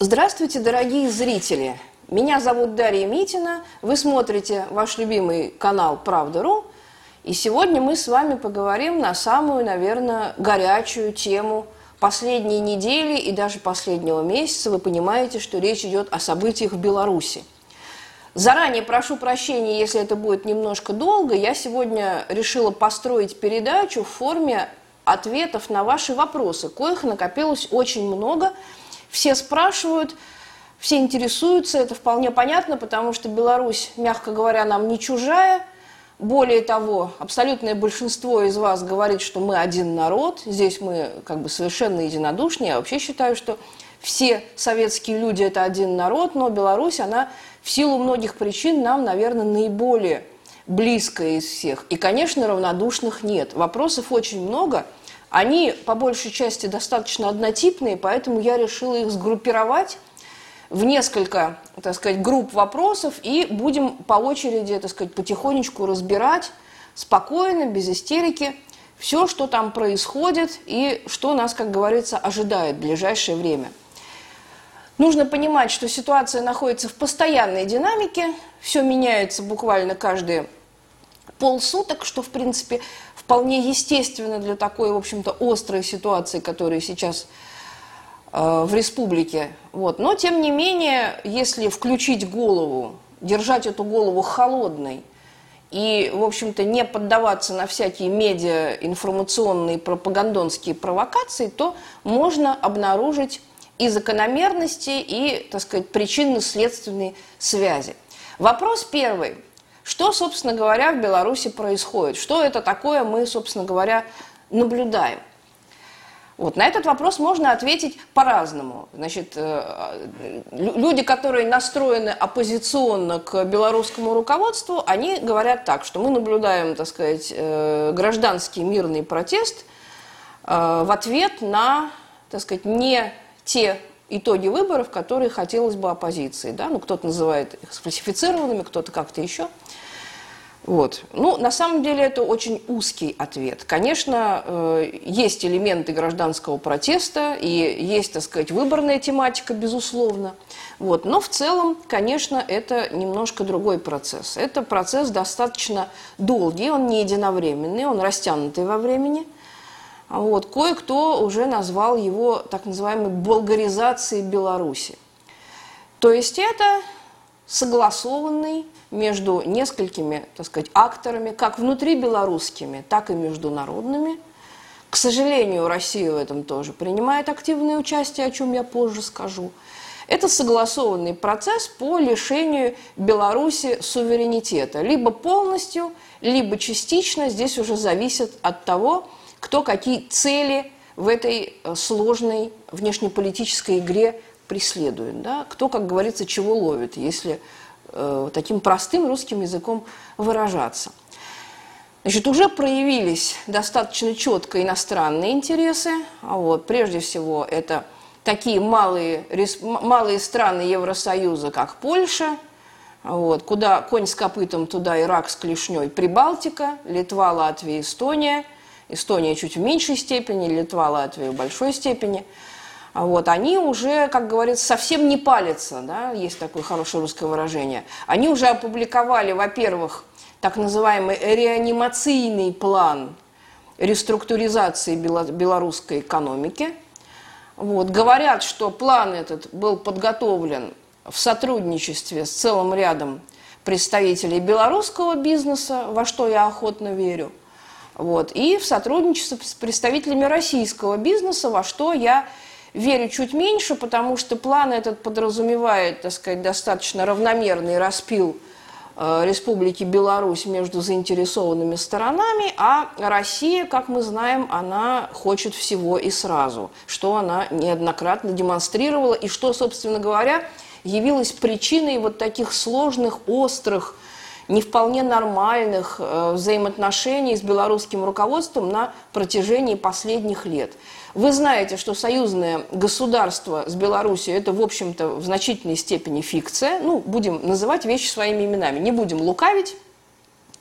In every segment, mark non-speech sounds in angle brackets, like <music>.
Здравствуйте, дорогие зрители! Меня зовут Дарья Митина, вы смотрите ваш любимый канал «Правда.ру», и сегодня мы с вами поговорим на самую, наверное, горячую тему последней недели и даже последнего месяца. Вы понимаете, что речь идет о событиях в Беларуси. Заранее прошу прощения, если это будет немножко долго. Я сегодня решила построить передачу в форме ответов на ваши вопросы, коих накопилось очень много – все спрашивают, все интересуются, это вполне понятно, потому что Беларусь, мягко говоря, нам не чужая. Более того, абсолютное большинство из вас говорит, что мы один народ, здесь мы как бы совершенно единодушны. Я вообще считаю, что все советские люди – это один народ, но Беларусь, она в силу многих причин нам, наверное, наиболее близкая из всех. И, конечно, равнодушных нет. Вопросов очень много – они по большей части достаточно однотипные, поэтому я решила их сгруппировать в несколько, так сказать, групп вопросов и будем по очереди, так сказать, потихонечку разбирать спокойно, без истерики, все, что там происходит и что нас, как говорится, ожидает в ближайшее время. Нужно понимать, что ситуация находится в постоянной динамике, все меняется буквально каждые полсуток, что, в принципе, вполне естественно для такой, в общем-то, острой ситуации, которая сейчас э, в республике. Вот. Но, тем не менее, если включить голову, держать эту голову холодной и, в общем-то, не поддаваться на всякие медиа, информационные, пропагандонские провокации, то можно обнаружить и закономерности, и, так сказать, причинно-следственные связи. Вопрос первый – что, собственно говоря, в Беларуси происходит? Что это такое мы, собственно говоря, наблюдаем? Вот, на этот вопрос можно ответить по-разному. Значит, э, люди, которые настроены оппозиционно к белорусскому руководству, они говорят так, что мы наблюдаем, так сказать, э, гражданский мирный протест э, в ответ на, так сказать, не те итоги выборов, которые хотелось бы оппозиции. Да? Ну, кто-то называет их сфальсифицированными, кто-то как-то еще. Вот. Ну, на самом деле это очень узкий ответ. Конечно, э, есть элементы гражданского протеста и есть, так сказать, выборная тематика, безусловно. Вот. Но в целом, конечно, это немножко другой процесс. Это процесс достаточно долгий, он не единовременный, он растянутый во времени. Вот. Кое-кто уже назвал его так называемой болгаризацией Беларуси. То есть это согласованный между несколькими, так сказать, акторами, как внутри белорусскими, так и международными. К сожалению, Россия в этом тоже принимает активное участие, о чем я позже скажу. Это согласованный процесс по лишению Беларуси суверенитета. Либо полностью, либо частично. Здесь уже зависит от того, кто какие цели в этой э, сложной внешнеполитической игре преследует. Да? Кто, как говорится, чего ловит, если э, таким простым русским языком выражаться. Значит, уже проявились достаточно четко иностранные интересы. А вот, прежде всего, это такие малые, малые страны Евросоюза, как Польша, вот, куда конь с копытом, туда Ирак с клешней, Прибалтика, Литва, Латвия, Эстония. Эстония чуть в меньшей степени, Литва, Латвия в большой степени – а вот, они уже, как говорится, совсем не палятся, да, есть такое хорошее русское выражение. Они уже опубликовали, во-первых, так называемый реанимационный план реструктуризации белорусской экономики. Вот, говорят, что план этот был подготовлен в сотрудничестве с целым рядом представителей белорусского бизнеса, во что я охотно верю, вот, и в сотрудничестве с представителями российского бизнеса, во что я верю чуть меньше, потому что план этот подразумевает, так сказать, достаточно равномерный распил э, Республики Беларусь между заинтересованными сторонами, а Россия, как мы знаем, она хочет всего и сразу, что она неоднократно демонстрировала. И что, собственно говоря, явилось причиной вот таких сложных, острых, не вполне нормальных э, взаимоотношений с белорусским руководством на протяжении последних лет. Вы знаете, что союзное государство с Беларусью это, в общем-то, в значительной степени фикция. Ну, будем называть вещи своими именами, не будем лукавить.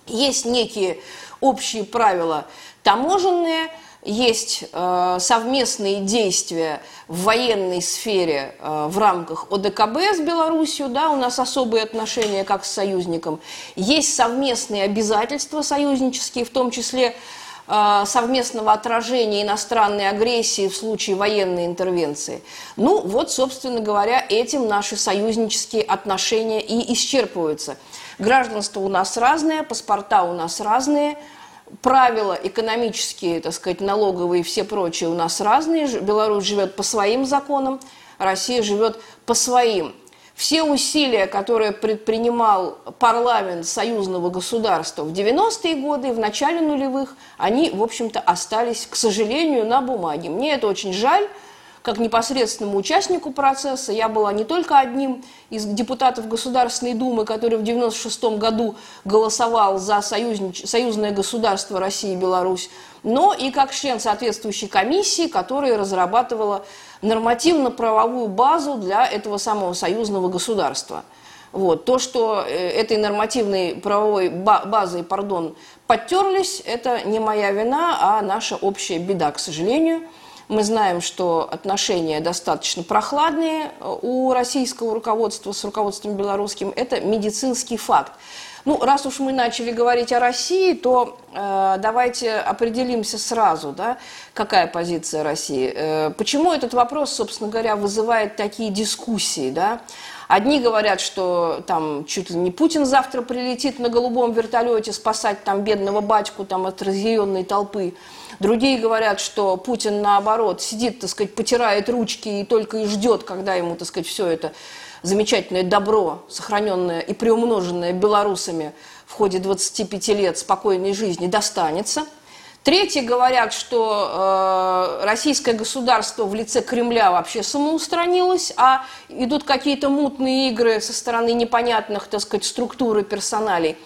Есть некие общие правила таможенные, есть э, совместные действия в военной сфере э, в рамках ОДКБ с Белоруссией, да, у нас особые отношения как с союзником, есть совместные обязательства союзнические, в том числе э, совместного отражения иностранной агрессии в случае военной интервенции. Ну, вот, собственно говоря, этим наши союзнические отношения и исчерпываются. Гражданство у нас разное, паспорта у нас разные – правила экономические, так сказать, налоговые и все прочие у нас разные. Беларусь живет по своим законам, Россия живет по своим. Все усилия, которые предпринимал парламент союзного государства в 90-е годы, в начале нулевых, они, в общем-то, остались, к сожалению, на бумаге. Мне это очень жаль, как непосредственному участнику процесса. Я была не только одним из депутатов Государственной Думы, который в 1996 году голосовал за союзнич... союзное государство России и Беларусь, но и как член соответствующей комиссии, которая разрабатывала нормативно-правовую базу для этого самого союзного государства. Вот. То, что э, этой нормативной правовой базой, пардон, подтерлись, это не моя вина, а наша общая беда, к сожалению. Мы знаем, что отношения достаточно прохладные э, у российского руководства с руководством белорусским. Это медицинский факт. Ну, раз уж мы начали говорить о России, то э, давайте определимся сразу, да, какая позиция России. Э, почему этот вопрос, собственно говоря, вызывает такие дискуссии, да? Одни говорят, что там чуть ли не Путин завтра прилетит на голубом вертолете спасать там бедного батьку там, от разъяренной толпы. Другие говорят, что Путин, наоборот, сидит, так сказать, потирает ручки и только и ждет, когда ему, так сказать, все это замечательное добро, сохраненное и приумноженное белорусами в ходе 25 лет спокойной жизни, достанется – Третьи говорят, что э, российское государство в лице Кремля вообще самоустранилось, а идут какие-то мутные игры со стороны непонятных, так сказать, структур и персоналей.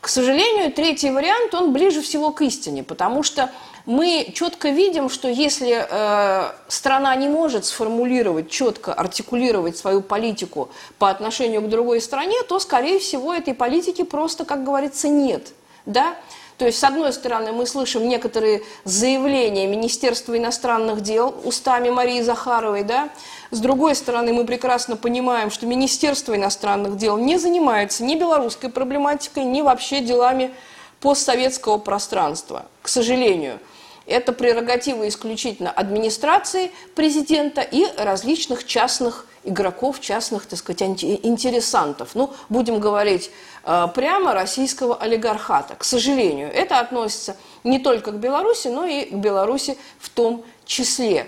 К сожалению, третий вариант, он ближе всего к истине, потому что мы четко видим, что если э, страна не может сформулировать, четко артикулировать свою политику по отношению к другой стране, то, скорее всего, этой политики просто, как говорится, нет. Да? То есть, с одной стороны, мы слышим некоторые заявления Министерства иностранных дел устами Марии Захаровой, да? С другой стороны, мы прекрасно понимаем, что Министерство иностранных дел не занимается ни белорусской проблематикой, ни вообще делами постсоветского пространства, к сожалению. Это прерогатива исключительно администрации президента и различных частных игроков, частных, так сказать, интересантов. Ну, будем говорить э, прямо, российского олигархата. К сожалению, это относится не только к Беларуси, но и к Беларуси в том числе.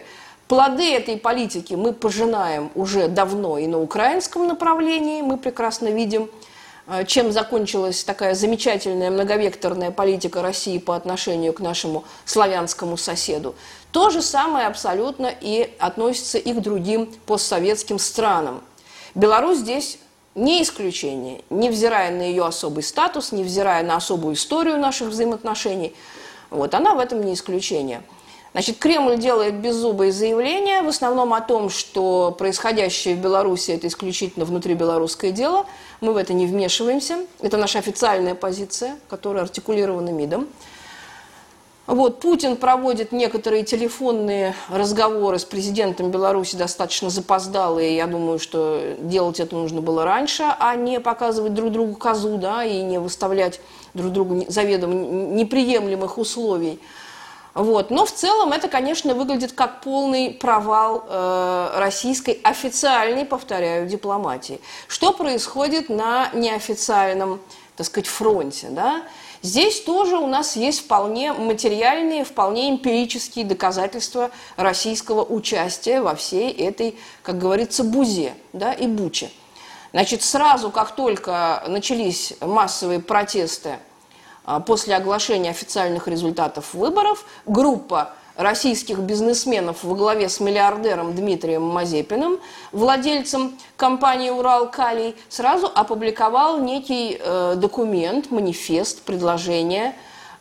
Плоды этой политики мы пожинаем уже давно и на украинском направлении. Мы прекрасно видим, э, чем закончилась такая замечательная многовекторная политика России по отношению к нашему славянскому соседу. То же самое абсолютно и относится и к другим постсоветским странам. Беларусь здесь не исключение, невзирая на ее особый статус, невзирая на особую историю наших взаимоотношений. Вот, она в этом не исключение. Значит, Кремль делает беззубые заявления, в основном о том, что происходящее в Беларуси – это исключительно внутрибелорусское дело. Мы в это не вмешиваемся. Это наша официальная позиция, которая артикулирована МИДом. Вот, Путин проводит некоторые телефонные разговоры с президентом Беларуси достаточно запоздалые. Я думаю, что делать это нужно было раньше, а не показывать друг другу козу, да, и не выставлять друг другу заведомо неприемлемых условий. Вот. Но в целом это, конечно, выглядит как полный провал э, российской официальной, повторяю, дипломатии. Что происходит на неофициальном, так сказать, фронте, да? Здесь тоже у нас есть вполне материальные, вполне эмпирические доказательства российского участия во всей этой, как говорится, бузе да, и буче. Значит, сразу, как только начались массовые протесты а, после оглашения официальных результатов выборов, группа российских бизнесменов во главе с миллиардером Дмитрием Мазепиным, владельцем компании «Урал-Калий», сразу опубликовал некий э, документ, манифест, предложение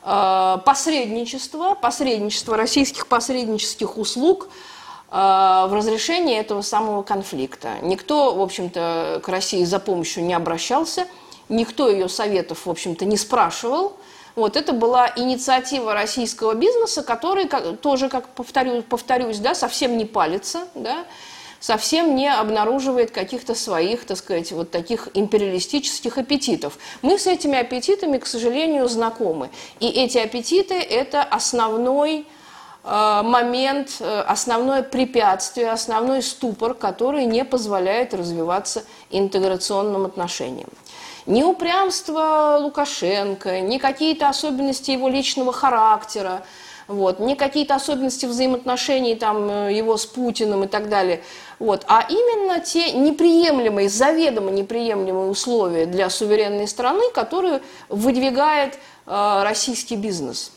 э, посредничества, посредничества российских посреднических услуг э, в разрешении этого самого конфликта. Никто, в общем-то, к России за помощью не обращался, никто ее советов, в общем-то, не спрашивал – Вот это была инициатива российского бизнеса, который как, тоже, как повторю, повторюсь, да, совсем не палится, да, совсем не обнаруживает каких-то своих, так сказать, вот таких империалистических аппетитов. Мы с этими аппетитами, к сожалению, знакомы. И эти аппетиты – это основной э, момент, э, основное препятствие, основной ступор, который не позволяет развиваться интеграционным отношениям. Ни упрямство Лукашенко, ни какие-то особенности его личного характера, вот, не какие-то особенности взаимоотношений там, э, его с Путиным и так далее, вот, а именно те неприемлемые, заведомо неприемлемые условия для суверенной страны, которые выдвигает э, российский бизнес.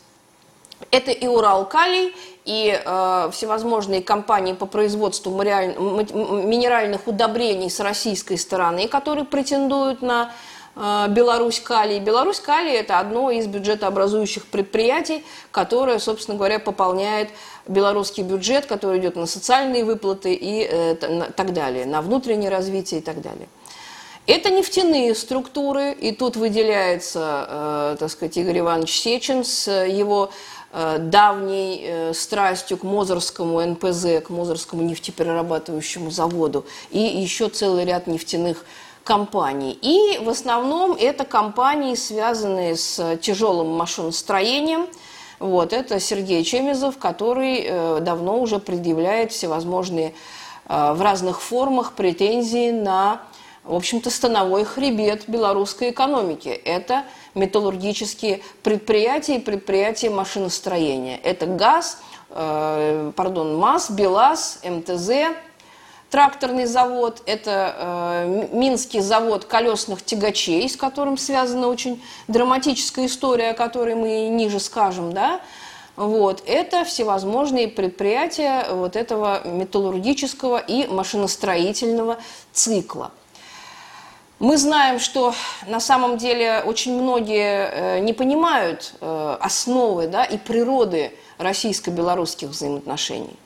Это и Уралкалий, и э, всевозможные компании по производству минеральных удобрений с российской стороны, которые претендуют на Беларусь Калий. Беларусь Калий – это одно из бюджетообразующих предприятий, которое, собственно говоря, пополняет белорусский бюджет, который идет на социальные выплаты и э, так далее, на внутреннее развитие и так далее. Это нефтяные структуры, и тут выделяется, э, так сказать, Игорь Иванович Сечин с его давней страстью к Мозорскому НПЗ, к Мозорскому нефтеперерабатывающему заводу, и еще целый ряд нефтяных компаний. И в основном это компании, связанные с тяжелым машиностроением. Вот, это Сергей Чемезов, который э, давно уже предъявляет всевозможные э, в разных формах претензии на, в общем-то, становой хребет белорусской экономики. Это металлургические предприятия и предприятия машиностроения. Это ГАЗ, э, пардон, МАЗ, БелАЗ, МТЗ, тракторный завод, это э, Минский завод колесных тягачей, с которым связана очень драматическая история, о которой мы ниже скажем, да, вот, это всевозможные предприятия вот этого металлургического и машиностроительного цикла. Мы знаем, что на самом деле очень многие э, не понимают э, основы да, и природы российско-белорусских взаимоотношений.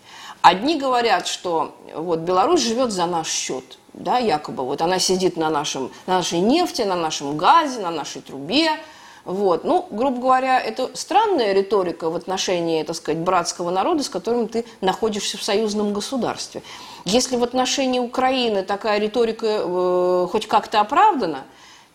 Одни говорят, что вот Беларусь живет за наш счет, да, якобы вот она сидит на, нашем, на нашей нефти, на нашем газе, на нашей трубе, вот. Ну, грубо говоря, это странная риторика в отношении, так сказать, братского народа, с которым ты находишься в союзном государстве. Если в отношении Украины такая риторика э, хоть как-то оправдана,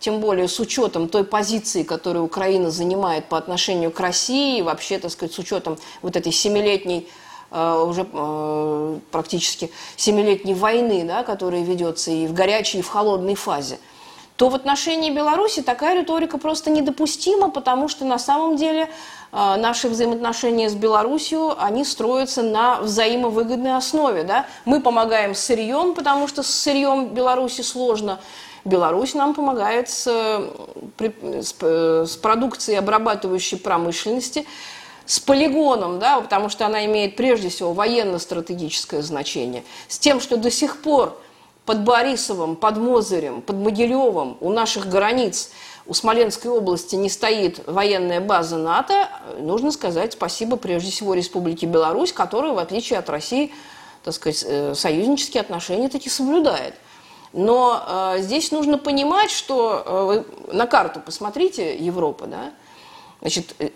тем более с учетом той позиции, которую Украина занимает по отношению к России, вообще, так сказать, с учетом вот этой семилетней уже э, практически семилетней войны, да, которая ведется и в горячей, и в холодной фазе, то в отношении Беларуси такая риторика просто недопустима, потому что на самом деле э, наши взаимоотношения с Беларусью, они строятся на взаимовыгодной основе. Да? Мы помогаем с сырьем, потому что с сырьем Беларуси сложно. Беларусь нам помогает с, с, с продукцией обрабатывающей промышленности, с полигоном, да, потому что она имеет прежде всего военно-стратегическое значение, с тем, что до сих пор под Борисовым, под Мозырем, под Могилевым у наших границ, у Смоленской области не стоит военная база НАТО, нужно сказать спасибо прежде всего Республике Беларусь, которая, в отличие от России, так сказать, э, союзнические отношения таки соблюдает. Но э, здесь нужно понимать, что э, на карту посмотрите Европы, да, значит, э,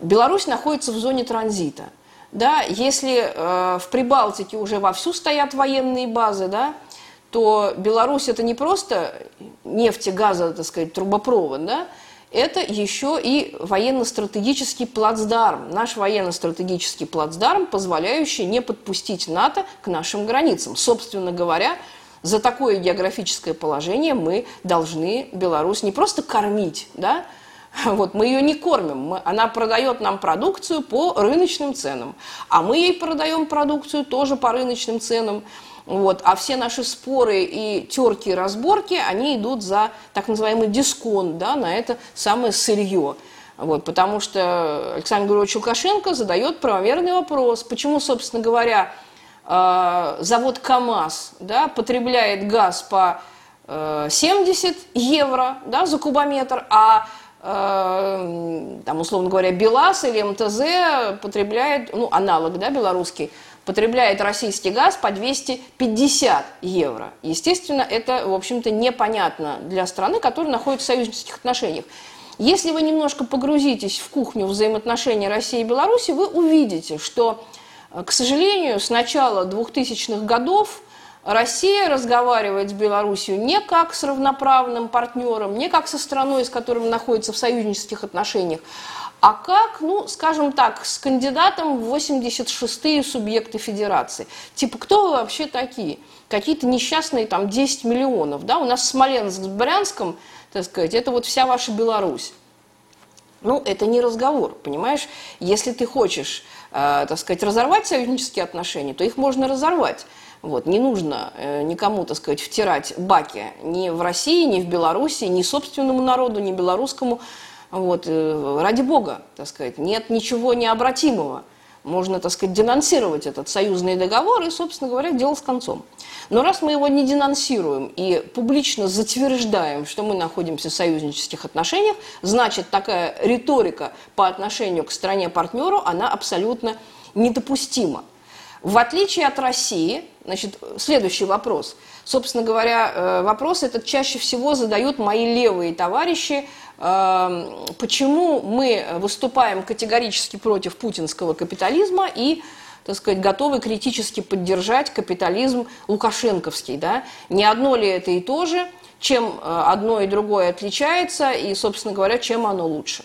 Беларусь находится в зоне транзита. Да, если э, в Прибалтике уже вовсю стоят военные базы, да, то Беларусь это не просто нефть и газа, так сказать, трубопровод, да, это еще и военно-стратегический плацдарм, наш военно-стратегический плацдарм, позволяющий не подпустить НАТО к нашим границам. Собственно говоря, за такое географическое положение мы должны Беларусь не просто кормить, да, <laughs> Вот, мы ее не кормим, мы, она продает нам продукцию по рыночным ценам, а мы ей продаем продукцию тоже по рыночным ценам. Вот, а все наши споры и терки и разборки, они идут за так называемый дисконт да, на это самое сырье. Вот, потому что Александр Григорьевич Лукашенко задает правомерный вопрос, почему, собственно говоря, э, завод КАМАЗ да, потребляет газ по 70 э, евро да, за кубометр, а там, условно говоря, БелАЗ или МТЗ потребляет, ну, аналог, да, белорусский, потребляет российский газ по 250 евро. Естественно, это, в общем-то, непонятно для страны, которая находится в союзнических отношениях. Если вы немножко погрузитесь в кухню взаимоотношений России и Беларуси, вы увидите, что, э, к сожалению, с начала 2000-х годов Россия разговаривает с Белоруссией не как с равноправным партнером, не как со страной, с которой находится в союзнических отношениях, а как, ну, скажем так, с кандидатом в 86-е субъекты федерации. Типа, кто вы вообще такие? Какие-то несчастные там 10 миллионов, да? У нас Смоленск с Брянском – так сказать, это вот вся ваша Беларусь. Ну, это не разговор, понимаешь? Если ты хочешь, э, так сказать, разорвать союзнические отношения, то их можно разорвать. Вот, не нужно э, никому, так сказать, втирать баки ни в России, ни в Беларуси, ни собственному народу, ни белорусскому. Вот, э, ради бога, так сказать, нет ничего необратимого. Можно, так сказать, денонсировать этот союзный договор и, собственно говоря, дело с концом. Но раз мы его не денонсируем и публично затверждаем, что мы находимся в союзнических отношениях, значит, такая риторика по отношению к стране-партнеру, она абсолютно недопустима. В отличие от России, значит, следующий вопрос. Собственно говоря, э, вопрос этот чаще всего задают мои левые товарищи, эм, почему мы выступаем категорически против путинского капитализма и так сказать, готовы критически поддержать капитализм лукашенковский. Да? Не одно ли это и то же, чем э, одно и другое отличается, и, собственно говоря, чем оно лучше.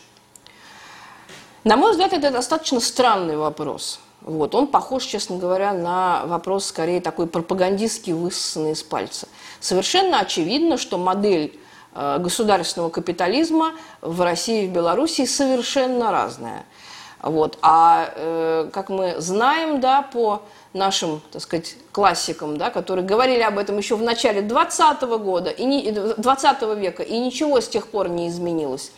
На мой взгляд, это достаточно странный вопрос. Вот. Он похож, честно говоря, на вопрос скорее такой пропагандистский, высосанный из пальца. Совершенно очевидно, что модель э, государственного капитализма в России и в Беларуси совершенно разная. Вот. А э, как мы знаем, да, по нашим, так сказать, классикам, да, которые говорили об этом еще в начале 20 года, и не, 20 века, и ничего с тех пор не изменилось.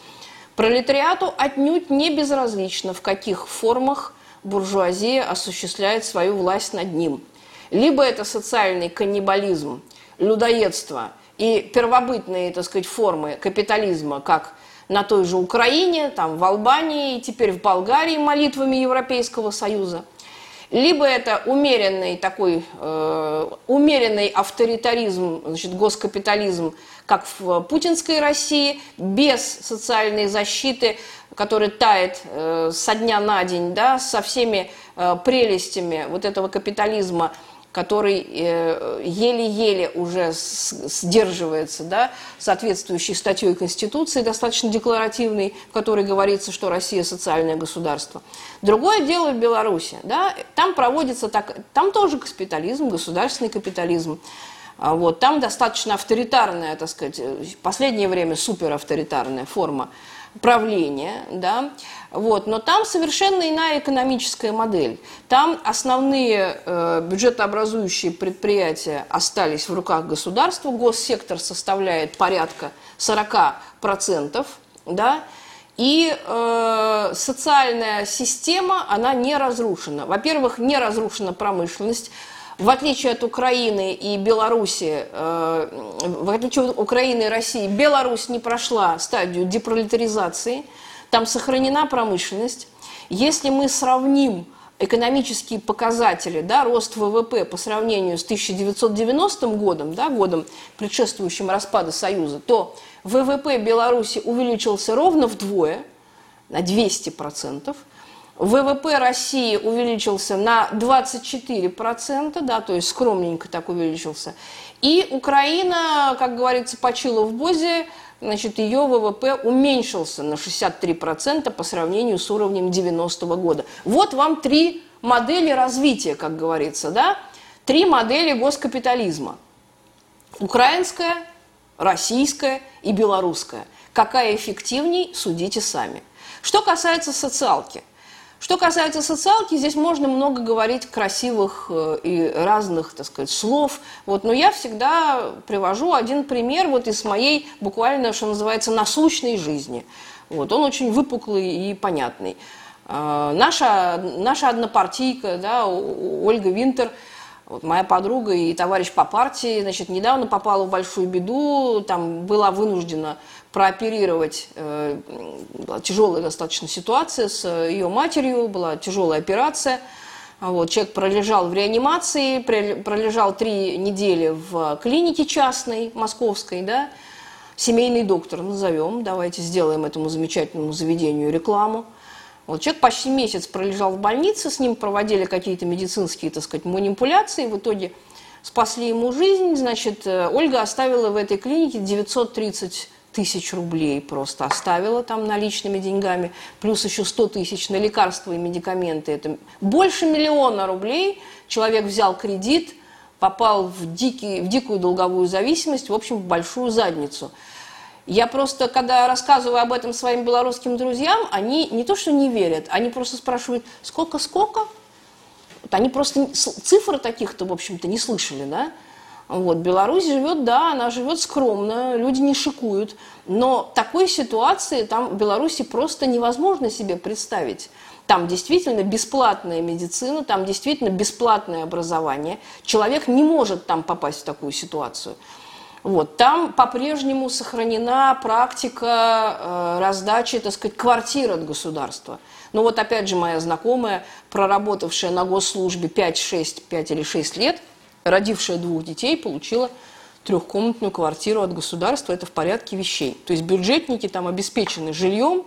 Пролетариату отнюдь не безразлично, в каких формах буржуазия осуществляет свою власть над ним. Либо это социальный каннибализм, людоедство и первобытные, так сказать, формы капитализма, как на той же Украине, там, в Албании, теперь в Болгарии молитвами Европейского Союза. Либо это умеренный такой, э, умеренный авторитаризм, значит, госкапитализм, как в путинской России, без социальной защиты, который тает э, со дня на день, да, со всеми э, прелестями вот этого капитализма – который э, еле-еле уже сдерживается да, соответствующей статьей Конституции, достаточно декларативной, в которой говорится, что Россия социальное государство. Другое дело в Беларуси. Да, там проводится так, там тоже капитализм, государственный капитализм. А вот, там достаточно авторитарная, так сказать, в последнее время суперавторитарная форма правления, да, вот, но там совершенно иная экономическая модель. Там основные э, бюджетообразующие предприятия остались в руках государства, госсектор составляет порядка 40%, да, и э, социальная система, она не разрушена. Во-первых, не разрушена промышленность, в отличие от Украины и Беларуси, э, в отличие от Украины и России, Беларусь не прошла стадию депролетаризации, там сохранена промышленность. Если мы сравним экономические показатели, да, рост ВВП по сравнению с 1990 годом, да, годом, предшествующим распаду Союза, то ВВП Беларуси увеличился ровно вдвое, на 200%, ВВП России увеличился на 24%, да, то есть скромненько так увеличился. И Украина, как говорится, почила в Бозе, значит, ее ВВП уменьшился на 63% по сравнению с уровнем 90 -го года. Вот вам три модели развития, как говорится, да? Три модели госкапитализма. Украинская, российская и белорусская. Какая эффективней, судите сами. Что касается социалки – что касается социалки, здесь можно много говорить красивых э, и разных, так сказать, слов. Вот, но я всегда привожу один пример вот из моей буквально, что называется, насущной жизни. Вот, он очень выпуклый и понятный. А, наша, наша однопартийка, да, Ольга Винтер, вот моя подруга и товарищ по партии, значит, недавно попала в большую беду, там была вынуждена прооперировать, э, была тяжелая достаточно ситуация с ее матерью, была тяжелая операция. Вот, человек пролежал в реанимации, пролежал три недели в клинике частной, московской, да, семейный доктор назовем, давайте сделаем этому замечательному заведению рекламу. Вот человек почти месяц пролежал в больнице, с ним проводили какие-то медицинские, так сказать, манипуляции, в итоге спасли ему жизнь. Значит, э, Ольга оставила в этой клинике 930 тысяч рублей просто оставила там наличными деньгами, плюс еще 100 тысяч на лекарства и медикаменты. Это больше миллиона рублей человек взял кредит, попал в, дикий, в дикую долговую зависимость, в общем, в большую задницу. Я просто, когда рассказываю об этом своим белорусским друзьям, они не то что не верят, они просто спрашивают, сколько-сколько? Вот они просто цифр таких-то, в общем-то, не слышали, да? Вот, Беларусь живет, да, она живет скромно, люди не шикуют, но такой ситуации там в Беларуси просто невозможно себе представить. Там действительно бесплатная медицина, там действительно бесплатное образование. Человек не может там попасть в такую ситуацию. Вот, там по-прежнему сохранена практика э, раздачи, так сказать, квартир от государства. Но вот опять же моя знакомая, проработавшая на госслужбе 5, 6, 5 или 6 лет, родившая двух детей, получила трехкомнатную квартиру от государства. Это в порядке вещей. То есть бюджетники там обеспечены жильем,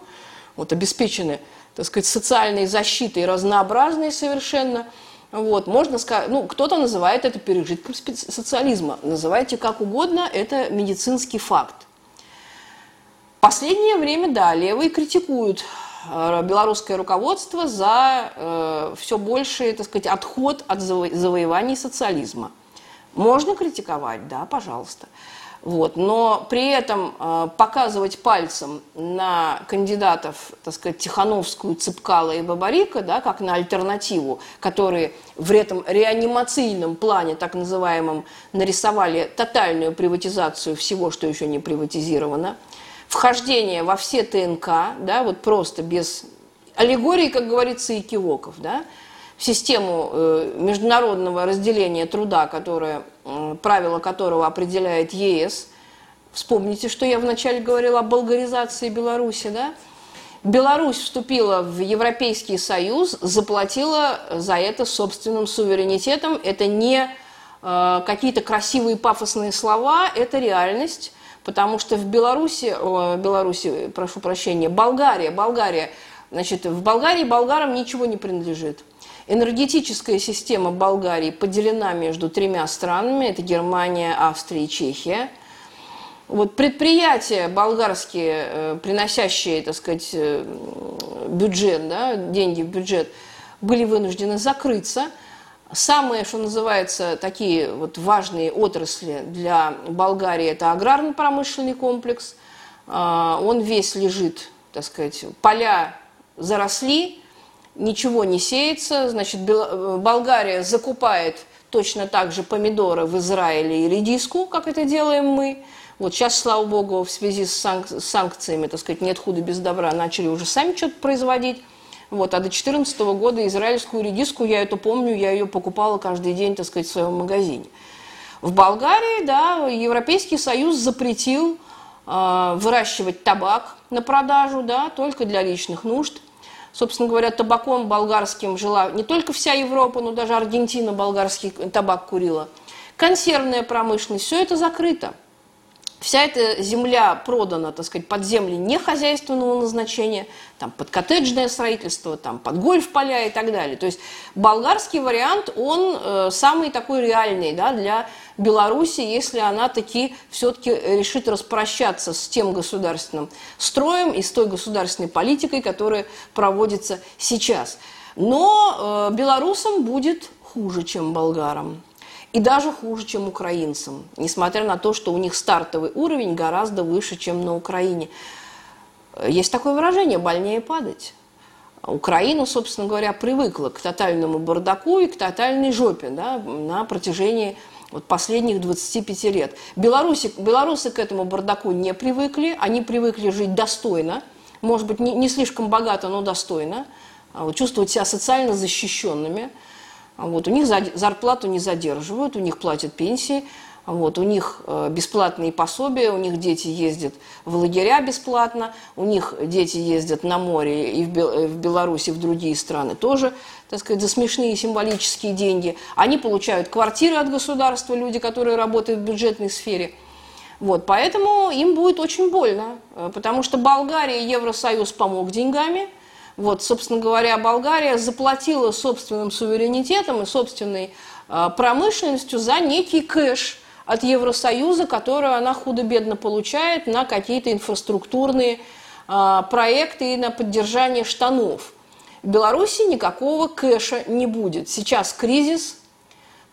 вот, обеспечены, так сказать, социальной защитой разнообразной совершенно – вот, можно сказать, ну, кто-то называет это пережитком социализма, называйте как угодно, это медицинский факт. Последнее время, да, левые критикуют белорусское руководство за э, все больший, так сказать, отход от заво- завоеваний социализма. Можно критиковать, да, пожалуйста. Вот. Но при этом э, показывать пальцем на кандидатов, так сказать, Тихановскую, Цыпкала и Бабарика, да, как на альтернативу, которые в этом реанимацийном плане, так называемом, нарисовали тотальную приватизацию всего, что еще не приватизировано, вхождение во все ТНК, да, вот просто без аллегории, как говорится, и кивоков, да, в систему э, международного разделения труда, которое, правила которого определяет ЕС. Вспомните, что я вначале говорила о болгаризации Беларуси, да? Беларусь вступила в Европейский Союз, заплатила за это собственным суверенитетом. Это не э, какие-то красивые пафосные слова, это реальность, потому что в Беларуси, Беларуси, прошу прощения, Болгария, Болгария, значит, в Болгарии болгарам ничего не принадлежит. Энергетическая система Болгарии поделена между тремя странами, это Германия, Австрия и Чехия. Вот предприятия болгарские, э, приносящие, так сказать, э, бюджет, да, деньги в бюджет, были вынуждены закрыться. Самые, что называется, такие вот важные отрасли для Болгарии – это аграрно-промышленный комплекс. А, он весь лежит, так сказать, поля заросли, ничего не сеется, значит, Болгария закупает точно так же помидоры в Израиле и редиску, как это делаем мы. Вот сейчас, слава богу, в связи с, санк- санкциями, так сказать, нет худа без добра, начали уже сами что-то производить. Вот, а до 2014 года израильскую редиску, я это помню, я ее покупала каждый день, так сказать, в своем магазине. В Болгарии, да, Европейский Союз запретил э, выращивать табак на продажу, да, только для личных нужд – Собственно говоря, табаком болгарским жила не только вся Европа, но даже Аргентина болгарский табак курила. Консервная промышленность, все это закрыто. Вся эта земля продана, так сказать, под земли не хозяйственного назначения, там, под коттеджное строительство, там, под гольф-поля и так далее. То есть болгарский вариант, он э, самый такой реальный да, для Беларуси, если она таки все-таки решит распрощаться с тем государственным строем и с той государственной политикой, которая проводится сейчас. Но э, белорусам будет хуже, чем болгарам. И даже хуже, чем украинцам, несмотря на то, что у них стартовый уровень гораздо выше, чем на Украине. Есть такое выражение «больнее падать». Украина, собственно говоря, привыкла к тотальному бардаку и к тотальной жопе да, на протяжении вот последних 25 лет. Беларуси, белорусы к этому бардаку не привыкли, они привыкли жить достойно, может быть, не, не слишком богато, но достойно, а чувствовать себя социально защищенными – вот, у них зарплату не задерживают, у них платят пенсии, вот, у них э, бесплатные пособия, у них дети ездят в лагеря бесплатно, у них дети ездят на море и в, Бел, в Беларусь, и в другие страны тоже, так сказать, за смешные символические деньги. Они получают квартиры от государства, люди, которые работают в бюджетной сфере. Вот, поэтому им будет очень больно, э, потому что Болгария Евросоюз помог деньгами. Вот, собственно говоря, Болгария заплатила собственным суверенитетом и собственной э, промышленностью за некий кэш от Евросоюза, который она худо-бедно получает на какие-то инфраструктурные э, проекты и на поддержание штанов. В Беларуси никакого кэша не будет. Сейчас кризис,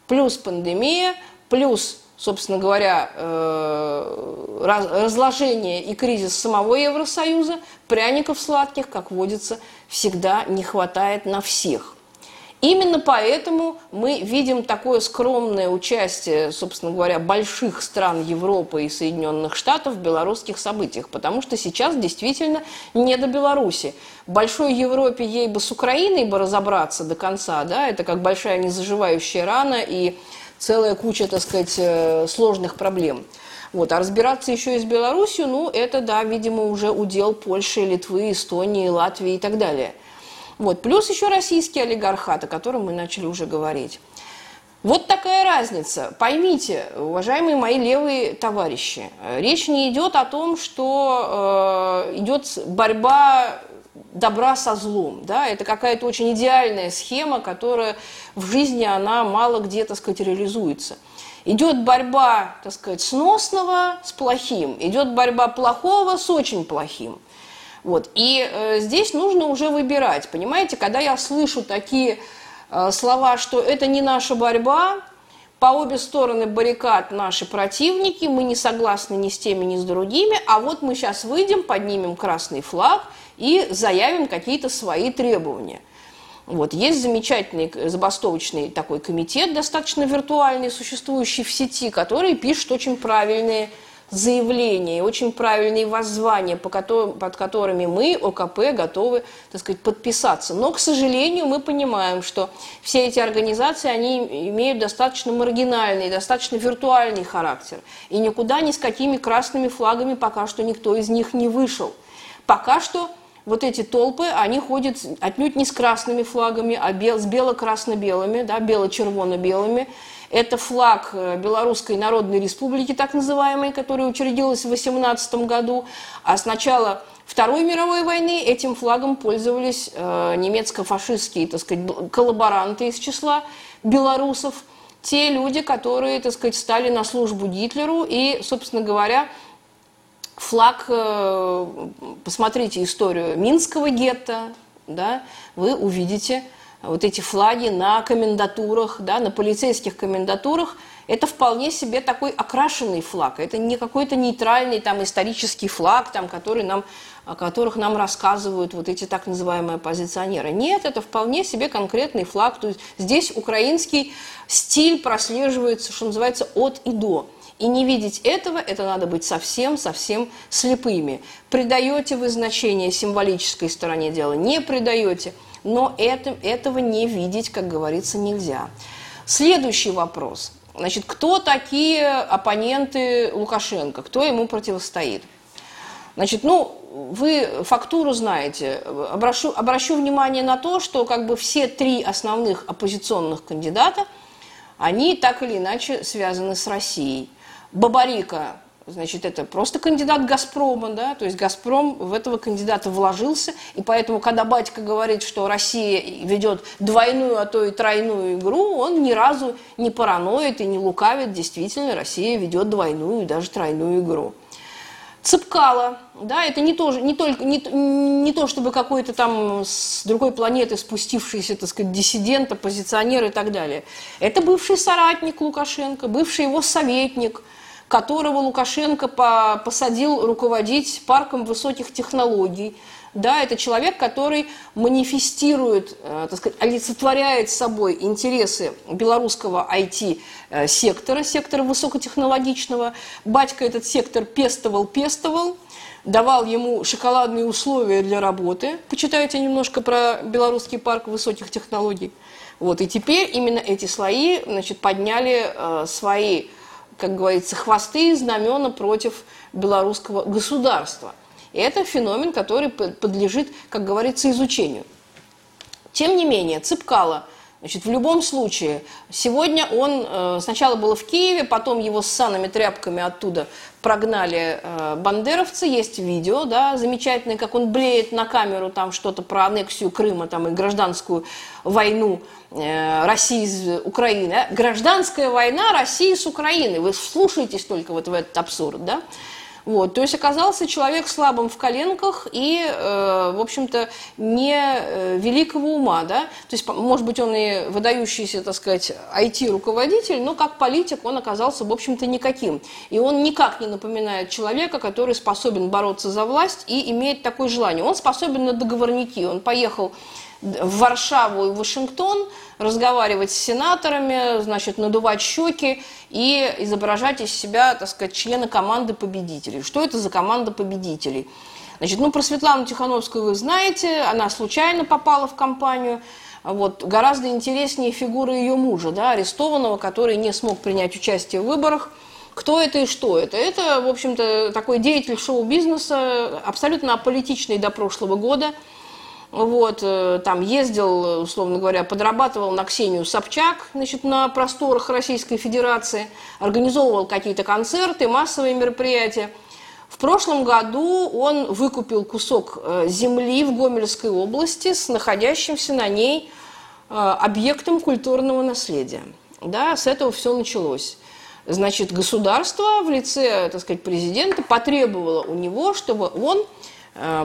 плюс пандемия, плюс собственно говоря, э, разложение и кризис самого Евросоюза, пряников сладких, как водится, всегда не хватает на всех. Именно поэтому мы видим такое скромное участие, собственно говоря, больших стран Европы и Соединенных Штатов в белорусских событиях, потому что сейчас действительно не до Беларуси. Большой Европе ей бы с Украиной бы разобраться до конца, да, это как большая незаживающая рана, и целая куча, так сказать, э, сложных проблем. Вот. А разбираться еще и с Беларусью, ну, это, да, видимо, уже удел Польши, Литвы, Эстонии, Латвии и так далее. Вот. Плюс еще российский олигархат, о котором мы начали уже говорить. Вот такая разница. Поймите, уважаемые мои левые товарищи, речь не идет о том, что э, идет борьба добра со злом. Да? Это какая-то очень идеальная схема, которая в жизни она мало где, так сказать, реализуется. Идет борьба, так сказать, сносного с плохим, идет борьба плохого с очень плохим. Вот. И э, здесь нужно уже выбирать. Понимаете, когда я слышу такие э, слова, что это не наша борьба, по обе стороны баррикад наши противники, мы не согласны ни с теми, ни с другими, а вот мы сейчас выйдем, поднимем красный флаг и заявим какие-то свои требования. Вот. Есть замечательный забастовочный такой комитет, достаточно виртуальный, существующий в сети, который пишет очень правильные заявления, очень правильные воззвания, по которым, под которыми мы, ОКП, готовы, так сказать, подписаться. Но, к сожалению, мы понимаем, что все эти организации, они имеют достаточно маргинальный, достаточно виртуальный характер. И никуда ни с какими красными флагами пока что никто из них не вышел. Пока что вот эти толпы, они ходят отнюдь не с красными флагами, а бел, с бело-красно-белыми, да, бело-червоно-белыми. Это флаг э, Белорусской Народной Республики, так называемой, которая учредилась в 18 году. А с начала Второй мировой войны этим флагом пользовались э, немецко-фашистские, так сказать, коллаборанты из числа белорусов. Те люди, которые, так сказать, стали на службу Гитлеру и, собственно говоря, флаг, э, посмотрите историю Минского гетто, да, вы увидите вот эти флаги на комендатурах, да, на полицейских комендатурах. Это вполне себе такой окрашенный флаг. Это не какой-то нейтральный там исторический флаг, там, который нам, о которых нам рассказывают вот эти так называемые оппозиционеры. Нет, это вполне себе конкретный флаг. То есть здесь украинский стиль прослеживается, что называется, от и до. И не видеть этого, это надо быть совсем-совсем слепыми. Придаете вы значение символической стороне дела, не придаете, но это, этого не видеть, как говорится, нельзя. Следующий вопрос. Значит, кто такие оппоненты Лукашенко? Кто ему противостоит? Значит, ну, вы фактуру знаете. Обращу, обращу внимание на то, что как бы все три основных оппозиционных кандидата, они так или иначе связаны с Россией. Бабарика, значит, это просто кандидат Газпрома, да, то есть Газпром в этого кандидата вложился, и поэтому, когда батька говорит, что Россия ведет двойную, а то и тройную игру, он ни разу не параноид и не лукавит, действительно, Россия ведет двойную и даже тройную игру. Цепкало, да, это не, то, не, только, не, не то, чтобы какой-то там с другой планеты спустившийся, так сказать, диссидент, оппозиционер и так далее. Это бывший соратник Лукашенко, бывший его советник – которого Лукашенко посадил руководить парком высоких технологий. Да, это человек, который манифестирует, э, так сказать, олицетворяет собой интересы белорусского IT-сектора, сектора высокотехнологичного. Батька этот сектор пестовал, пестовал, давал ему шоколадные условия для работы. Почитайте немножко про белорусский парк высоких технологий. Вот, и теперь именно эти слои значит, подняли э, свои как говорится, хвосты и знамена против белорусского государства. И это феномен, который подлежит, как говорится, изучению. Тем не менее, Цыпкало Значит, в любом случае, сегодня он э, сначала был в Киеве, потом его с санными тряпками оттуда прогнали э, бандеровцы. Есть видео, да, замечательное, как он блеет на камеру там что-то про аннексию Крыма там, и гражданскую войну э, России с Украиной. Гражданская война России с Украиной. Вы слушаетесь только вот в этот абсурд, да? Вот, то есть оказался человек слабым в коленках и, э, в общем-то, не э, великого ума, да, то есть, может быть, он и выдающийся, так сказать, IT-руководитель, но как политик он оказался, в общем-то, никаким. И он никак не напоминает человека, который способен бороться за власть и имеет такое желание. Он способен на договорники. Он поехал в Варшаву и Вашингтон, разговаривать с сенаторами, значит, надувать щеки и изображать из себя, так сказать, члена команды победителей. Что это за команда победителей? Значит, ну, про Светлану Тихановскую вы знаете, она случайно попала в компанию. Вот, гораздо интереснее фигура ее мужа, да, арестованного, который не смог принять участие в выборах. Кто это и что это? Это, в общем-то, такой деятель шоу-бизнеса, абсолютно аполитичный до прошлого года – вот, э, там ездил, условно говоря, подрабатывал на Ксению Собчак, значит, на просторах Российской Федерации, организовывал какие-то концерты, массовые мероприятия. В прошлом году он выкупил кусок э, земли в Гомельской области с находящимся на ней э, объектом культурного наследия. Да, с этого все началось. Значит, государство в лице, так сказать, президента потребовало у него, чтобы он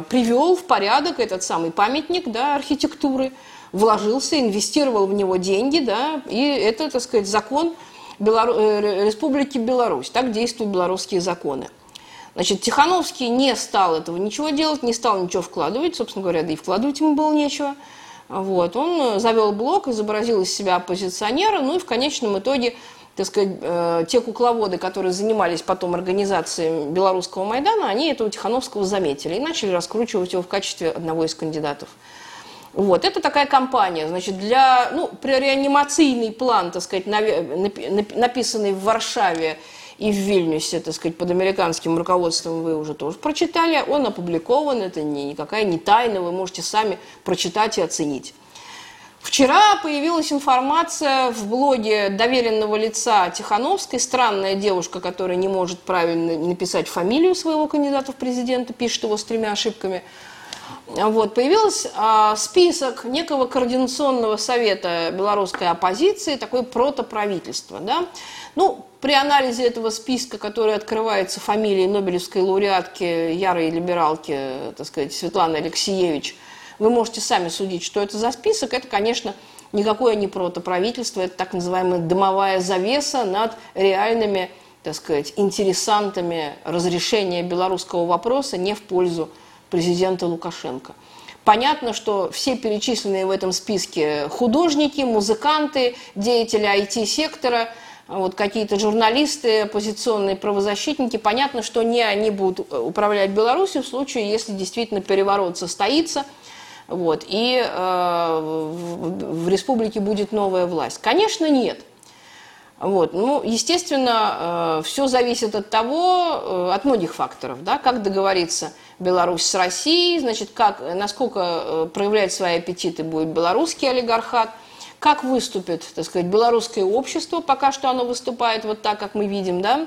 привел в порядок этот самый памятник да, архитектуры, вложился, инвестировал в него деньги, да, и это, так сказать, закон Белору... Э, Республики Беларусь. Так действуют белорусские законы. Значит, Тихановский не стал этого ничего делать, не стал ничего вкладывать, собственно говоря, да и вкладывать ему было нечего. Вот. Он завел блок, изобразил из себя оппозиционера, ну и в конечном итоге так сказать, э, те кукловоды, которые занимались потом организацией белорусского Майдана, они этого Тихановского заметили и начали раскручивать его в качестве одного из кандидатов. Вот, это такая кампания, значит, для, ну, реанимационный план, так сказать, написанный в Варшаве и в Вильнюсе, так сказать, под американским руководством вы уже тоже прочитали, он опубликован, это не, никакая не тайна, вы можете сами прочитать и оценить. Вчера появилась информация в блоге доверенного лица Тихановской. Странная девушка, которая не может правильно написать фамилию своего кандидата в президенты, пишет его с тремя ошибками. Вот, появился а, список некого координационного совета белорусской оппозиции, такое протоправительство. Да? Ну, при анализе этого списка, который открывается фамилией Нобелевской лауреатки, ярой либералки, так сказать, Светланы Алексеевич – вы можете сами судить, что это за список. Это, конечно, никакое не протоправительство, это так называемая дымовая завеса над реальными, так сказать, интересантами разрешения белорусского вопроса не в пользу президента Лукашенко. Понятно, что все перечисленные в этом списке художники, музыканты, деятели IT-сектора, вот какие-то журналисты, оппозиционные правозащитники, понятно, что не они будут управлять Беларусью в случае, если действительно переворот состоится – вот, и э, в, в республике будет новая власть? Конечно, нет. Вот. Ну, естественно, э, все зависит от того, э, от многих факторов, да, как договориться Беларусь с Россией, значит, как, насколько э, проявлять свои аппетиты будет белорусский олигархат, как выступит, так сказать, белорусское общество, пока что оно выступает вот так, как мы видим, да,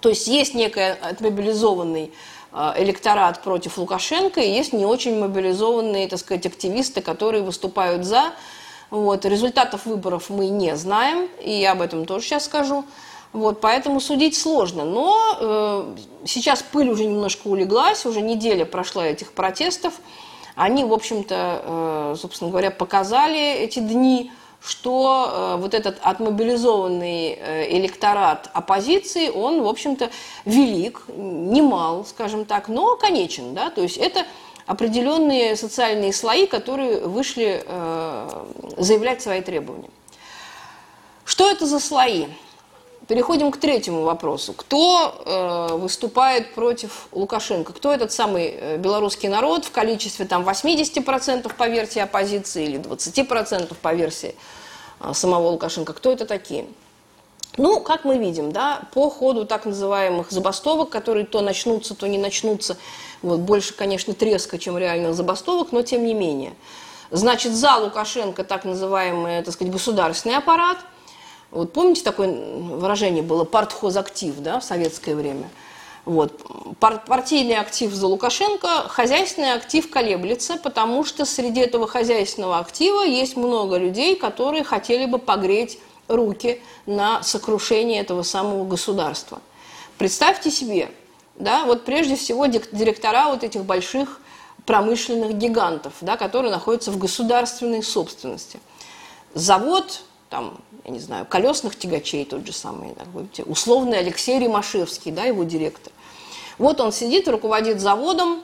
то есть есть некий отмобилизованный электорат против Лукашенко, и есть не очень мобилизованные, так сказать, активисты, которые выступают за. Вот. Результатов выборов мы не знаем, и я об этом тоже сейчас скажу. Вот, поэтому судить сложно. Но э, сейчас пыль уже немножко улеглась, уже неделя прошла этих протестов. Они, в общем-то, э, собственно говоря, показали эти дни, что э, вот этот отмобилизованный э, электорат оппозиции, он, в общем-то, велик, немал, скажем так, но конечен. Да? То есть это определенные социальные слои, которые вышли э, заявлять свои требования. Что это за слои? Переходим к третьему вопросу. Кто э, выступает против Лукашенко? Кто этот самый э, белорусский народ в количестве там, 80% по версии оппозиции или 20% по версии э, самого Лукашенко? Кто это такие? Ну, как мы видим, да, по ходу так называемых забастовок, которые то начнутся, то не начнутся, вот, больше, конечно, треска, чем реальных забастовок, но тем не менее – Значит, за Лукашенко так называемый, так сказать, государственный аппарат. Вот помните такое выражение было «партхозактив» да, в советское время? Вот. Партийный актив за Лукашенко, хозяйственный актив колеблется, потому что среди этого хозяйственного актива есть много людей, которые хотели бы погреть руки на сокрушение этого самого государства. Представьте себе, да, вот прежде всего директора вот этих больших промышленных гигантов, да, которые находятся в государственной собственности. Завод, там, я не знаю, колесных тягачей тот же самый, да, условный Алексей Римашевский, да, его директор. Вот он сидит, руководит заводом,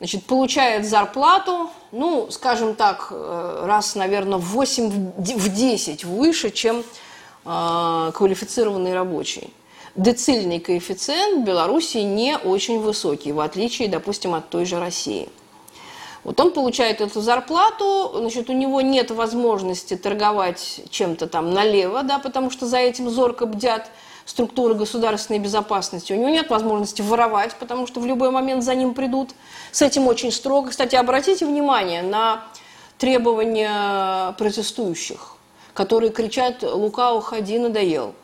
значит, получает зарплату, ну, скажем так, э, раз, наверное, в 8, в 10 выше, чем э, квалифицированный рабочий. Децильный коэффициент в Беларуси не очень высокий, в отличие, допустим, от той же России – вот он получает эту зарплату, значит, у него нет возможности торговать чем-то там налево, да, потому что за этим зорко бдят структуры государственной безопасности. У него нет возможности воровать, потому что в любой момент за ним придут. С этим очень строго. Кстати, обратите внимание на требования протестующих, которые кричат «Лука, уходи, надоел».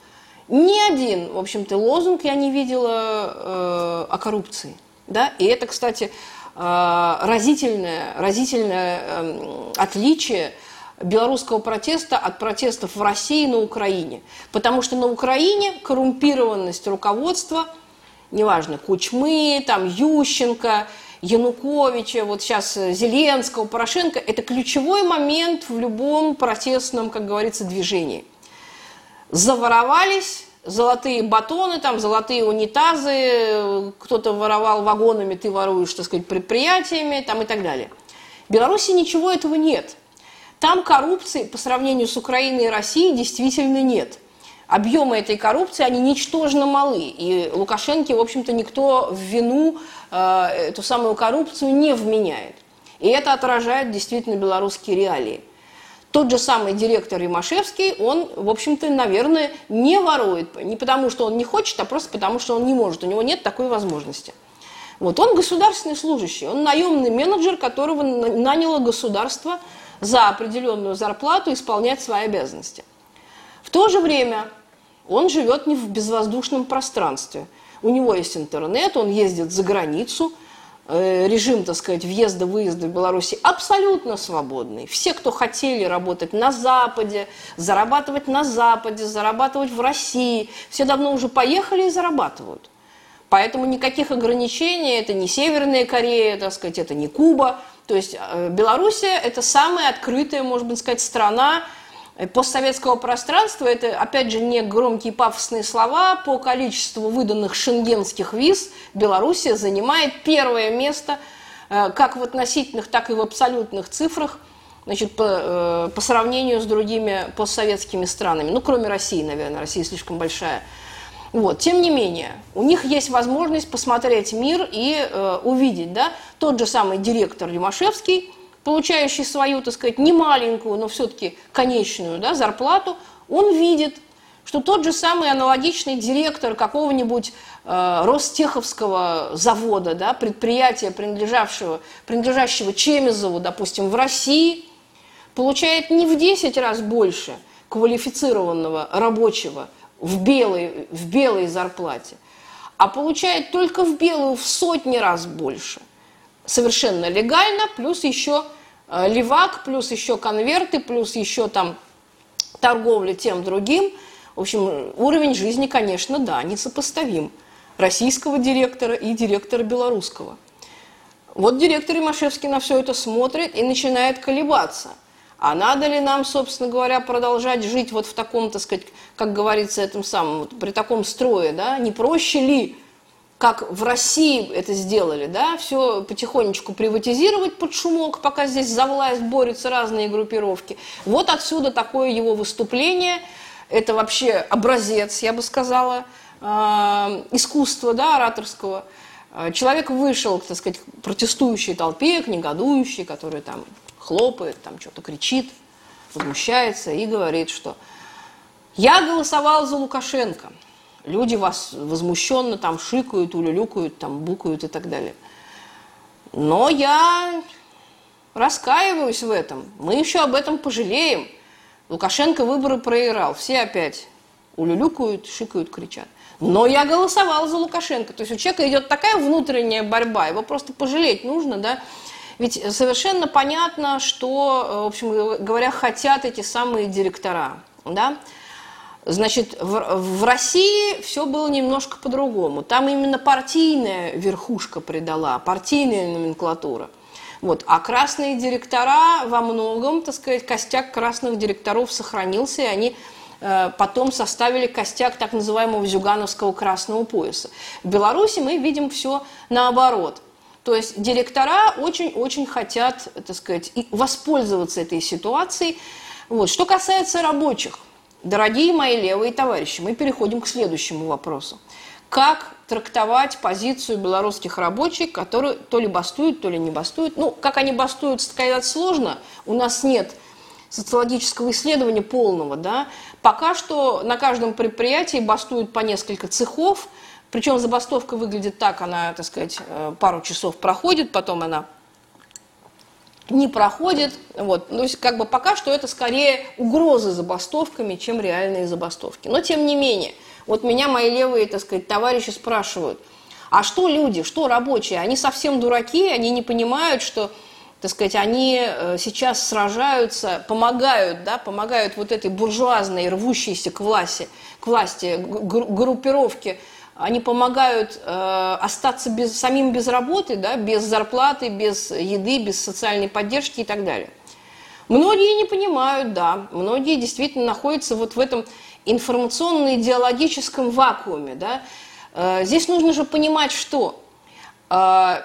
Ни один, в общем-то, лозунг я не видела э, о коррупции. Да? И это, кстати, разительное, разительное эм, отличие белорусского протеста от протестов в России и на Украине. Потому что на Украине коррумпированность руководства, неважно, Кучмы, там, Ющенко, Януковича, вот сейчас Зеленского, Порошенко, это ключевой момент в любом протестном, как говорится, движении. Заворовались, золотые батоны, там, золотые унитазы, кто-то воровал вагонами, ты воруешь, так сказать, предприятиями там, и так далее. В Беларуси ничего этого нет. Там коррупции по сравнению с Украиной и Россией действительно нет. Объемы этой коррупции, они ничтожно малы. И Лукашенко, в общем-то, никто в вину э, эту самую коррупцию не вменяет. И это отражает действительно белорусские реалии. Тот же самый директор Римашевский, он, в общем-то, наверное, не ворует. Не потому, что он не хочет, а просто потому, что он не может. У него нет такой возможности. Вот он государственный служащий, он наемный менеджер, которого наняло государство за определенную зарплату исполнять свои обязанности. В то же время он живет не в безвоздушном пространстве. У него есть интернет, он ездит за границу – режим, так сказать, въезда-выезда в Беларуси абсолютно свободный. Все, кто хотели работать на Западе, зарабатывать на Западе, зарабатывать в России, все давно уже поехали и зарабатывают. Поэтому никаких ограничений, это не Северная Корея, так сказать, это не Куба. То есть э, Белоруссия – это самая открытая, можно сказать, страна постсоветского пространства, это, опять же, не громкие пафосные слова, по количеству выданных шенгенских виз Белоруссия занимает первое место э, как в относительных, так и в абсолютных цифрах значит, по, э, по сравнению с другими постсоветскими странами. Ну, кроме России, наверное, Россия слишком большая. Вот. Тем не менее, у них есть возможность посмотреть мир и э, увидеть, да, тот же самый директор Лимашевский, получающий свою, так сказать, не маленькую, но все-таки конечную да, зарплату, он видит, что тот же самый аналогичный директор какого-нибудь э, Ростеховского завода, да, предприятия, принадлежавшего, принадлежащего Чемезову, допустим, в России, получает не в 10 раз больше квалифицированного рабочего в белой, в белой зарплате, а получает только в белую в сотни раз больше. Совершенно легально, плюс еще Э, левак, плюс еще конверты, плюс еще там торговля тем другим. В общем, уровень жизни, конечно, да, несопоставим российского директора и директора белорусского. Вот директор Имашевский на все это смотрит и начинает колебаться. А надо ли нам, собственно говоря, продолжать жить вот в таком, так сказать, как говорится, этом самом, вот при таком строе, да? Не проще ли как в России это сделали, да, все потихонечку приватизировать под шумок, пока здесь за власть борются разные группировки. Вот отсюда такое его выступление. Это вообще образец, я бы сказала, э, искусства, да, ораторского. Э, человек вышел, так сказать, к протестующей толпе, к негодующей, которая там хлопает, там что-то кричит, возмущается и говорит, что я голосовал за Лукашенко – люди вас возмущенно там шикают, улюлюкают, там букают и так далее. Но я раскаиваюсь в этом. Мы еще об этом пожалеем. Лукашенко выборы проиграл. Все опять улюлюкают, шикают, кричат. Но я голосовал за Лукашенко. То есть у человека идет такая внутренняя борьба, его просто пожалеть нужно, да. Ведь совершенно понятно, что, в общем говоря, хотят эти самые директора, да. Значит, в, в России все было немножко по-другому. Там именно партийная верхушка предала, партийная номенклатура. Вот. А красные директора во многом, так сказать, костяк красных директоров сохранился, и они э, потом составили костяк так называемого зюгановского красного пояса. В Беларуси мы видим все наоборот. То есть директора очень-очень хотят, так сказать, воспользоваться этой ситуацией. Вот. Что касается рабочих, Дорогие мои левые товарищи, мы переходим к следующему вопросу. Как трактовать позицию белорусских рабочих, которые то ли бастуют, то ли не бастуют? Ну, как они бастуют, сказать сложно. У нас нет социологического исследования полного, да. Пока что на каждом предприятии бастуют по несколько цехов, причем забастовка выглядит так, она, так сказать, э, пару часов проходит, потом она не проходит. Вот. Ну, то есть, как бы пока что это скорее угрозы забастовками, чем реальные забастовки. Но тем не менее, вот меня мои левые, так сказать, товарищи спрашивают, а что люди, что рабочие? Они совсем дураки, они не понимают, что так сказать, они э, сейчас сражаются, помогают, да, помогают вот этой буржуазной, рвущейся к власти, к власти группировке они помогают э, остаться без, самим без работы, да, без зарплаты, без еды, без социальной поддержки и так далее. Многие не понимают, да, многие действительно находятся вот в этом информационно-идеологическом вакууме. Да. Э, здесь нужно же понимать, что э,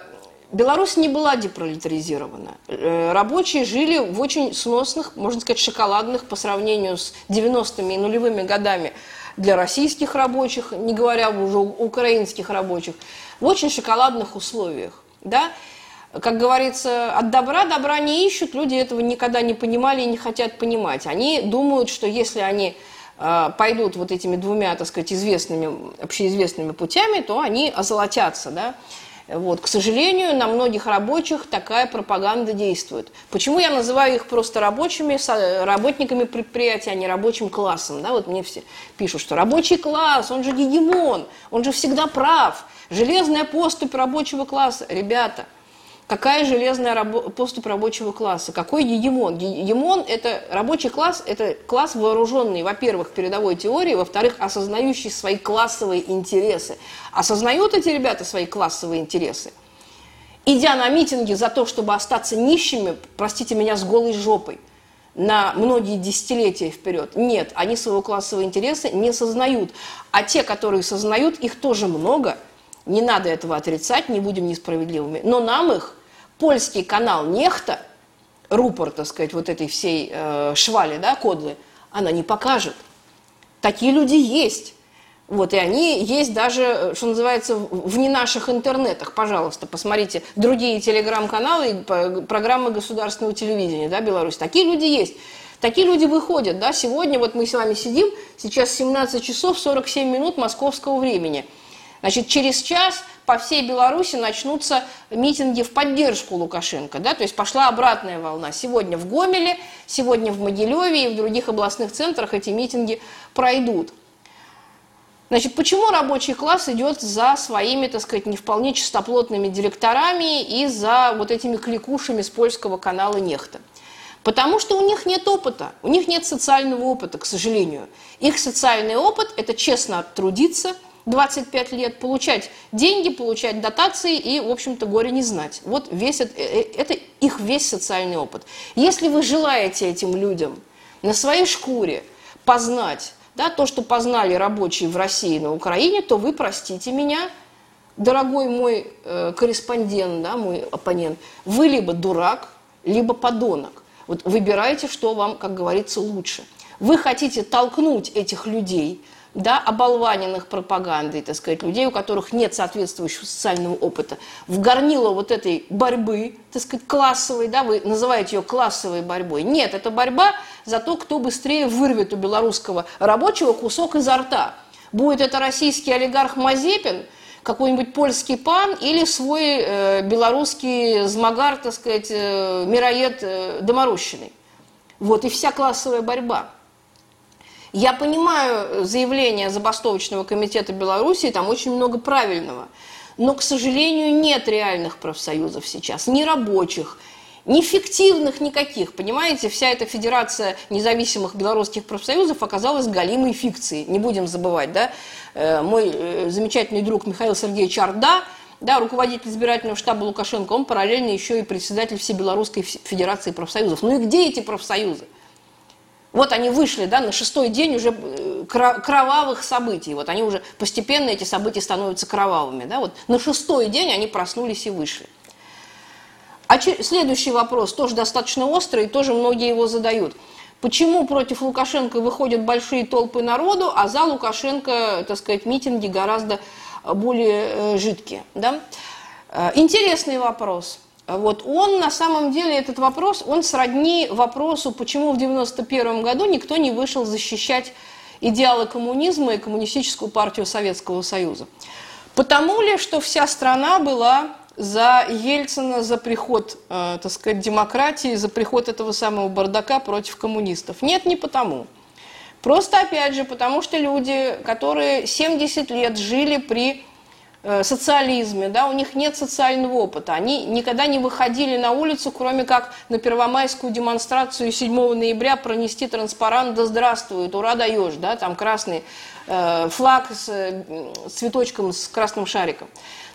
Беларусь не была депролетаризирована. Э, рабочие жили в очень сносных, можно сказать, шоколадных по сравнению с 90-ми и нулевыми годами для российских рабочих, не говоря уже украинских рабочих, в очень шоколадных условиях. Да? Как говорится, от добра добра не ищут, люди этого никогда не понимали и не хотят понимать. Они думают, что если они э, пойдут вот этими двумя, так сказать, известными, общеизвестными путями, то они озолотятся, да. Вот. К сожалению, на многих рабочих такая пропаганда действует. Почему я называю их просто рабочими, работниками предприятия, а не рабочим классом? Да, вот мне все пишут, что рабочий класс, он же гегемон, он же всегда прав. Железная поступь рабочего класса. Ребята – Какая железная рабо- поступь рабочего класса? Какой гегемон? Гегемон – это рабочий класс, это класс вооруженный, во-первых, передовой теорией, во-вторых, осознающий свои классовые интересы. Осознают эти ребята свои классовые интересы? Идя на митинги за то, чтобы остаться нищими, простите меня, с голой жопой, на многие десятилетия вперед. Нет, они своего классового интереса не сознают. А те, которые сознают, их тоже много. Не надо этого отрицать, не будем несправедливыми. Но нам их польский канал Нехта, рупор, так сказать, вот этой всей э, швали, да, кодлы, она не покажет. Такие люди есть. Вот, и они есть даже, э, что называется, в не наших интернетах. Пожалуйста, посмотрите другие телеграм-каналы и программы государственного телевидения, да, Беларусь. Такие люди есть. Такие люди выходят, да, сегодня вот мы с вами сидим, сейчас 17 часов 47 минут московского времени – Значит, через час по всей Беларуси начнутся митинги в поддержку Лукашенко. Да? То есть пошла обратная волна. Сегодня в Гомеле, сегодня в Могилеве и в других областных центрах эти митинги пройдут. Значит, почему рабочий класс идет за своими, так сказать, не вполне чистоплотными директорами и за вот этими кликушами с польского канала Нехта? Потому что у них нет опыта, у них нет социального опыта, к сожалению. Их социальный опыт – это честно трудиться – 25 лет, получать деньги, получать дотации и, в общем-то, горе не знать. Вот весь это, э, э, это их весь социальный опыт. Если вы желаете этим людям на своей шкуре познать да, то, что познали рабочие в России и на Украине, то вы простите меня, дорогой мой э, корреспондент, да, мой оппонент, вы либо дурак, либо подонок. Вот выбирайте, что вам, как говорится, лучше. Вы хотите толкнуть этих людей – да, оболваненных пропагандой, так сказать, людей, у которых нет соответствующего социального опыта, в горнило вот этой борьбы, так сказать, классовой, да, вы называете ее классовой борьбой. Нет, это борьба за то, кто быстрее вырвет у белорусского рабочего кусок изо рта. Будет это российский олигарх Мазепин, какой-нибудь польский пан или свой э, белорусский змагар, так сказать, э, мироед э, доморощенный. Вот и вся классовая борьба. Я понимаю заявление забастовочного комитета Беларуси, там очень много правильного. Но, к сожалению, нет реальных профсоюзов сейчас, ни рабочих, ни фиктивных никаких. Понимаете, вся эта федерация независимых белорусских профсоюзов оказалась галимой фикцией. Не будем забывать, да? Э, мой э, замечательный друг Михаил Сергеевич Арда, да, руководитель избирательного штаба Лукашенко, он параллельно еще и председатель Всебелорусской Федерации профсоюзов. Ну и где эти профсоюзы? Вот они вышли да, на шестой день уже э, кровавых событий. Вот они уже постепенно, эти события становятся кровавыми. Да? Вот на шестой день они проснулись и вышли. А следующий вопрос, тоже достаточно острый, тоже многие его задают. Почему против Лукашенко выходят большие толпы народу, а за Лукашенко, так сказать, митинги гораздо более э, жидкие? Да? Э, интересный вопрос. Вот он на самом деле, этот вопрос, он сродни вопросу, почему в 1991 году никто не вышел защищать идеалы коммунизма и коммунистическую партию Советского Союза. Потому ли, что вся страна была за Ельцина, за приход, э, так сказать, демократии, за приход этого самого бардака против коммунистов? Нет, не потому. Просто, опять же, потому что люди, которые 70 лет жили при социализме, да, у них нет социального опыта. Они никогда не выходили на улицу, кроме как на первомайскую демонстрацию 7 ноября пронести транспарант «Да здравствует, ура даешь», да, там красный э, флаг с э, цветочком, с красным шариком.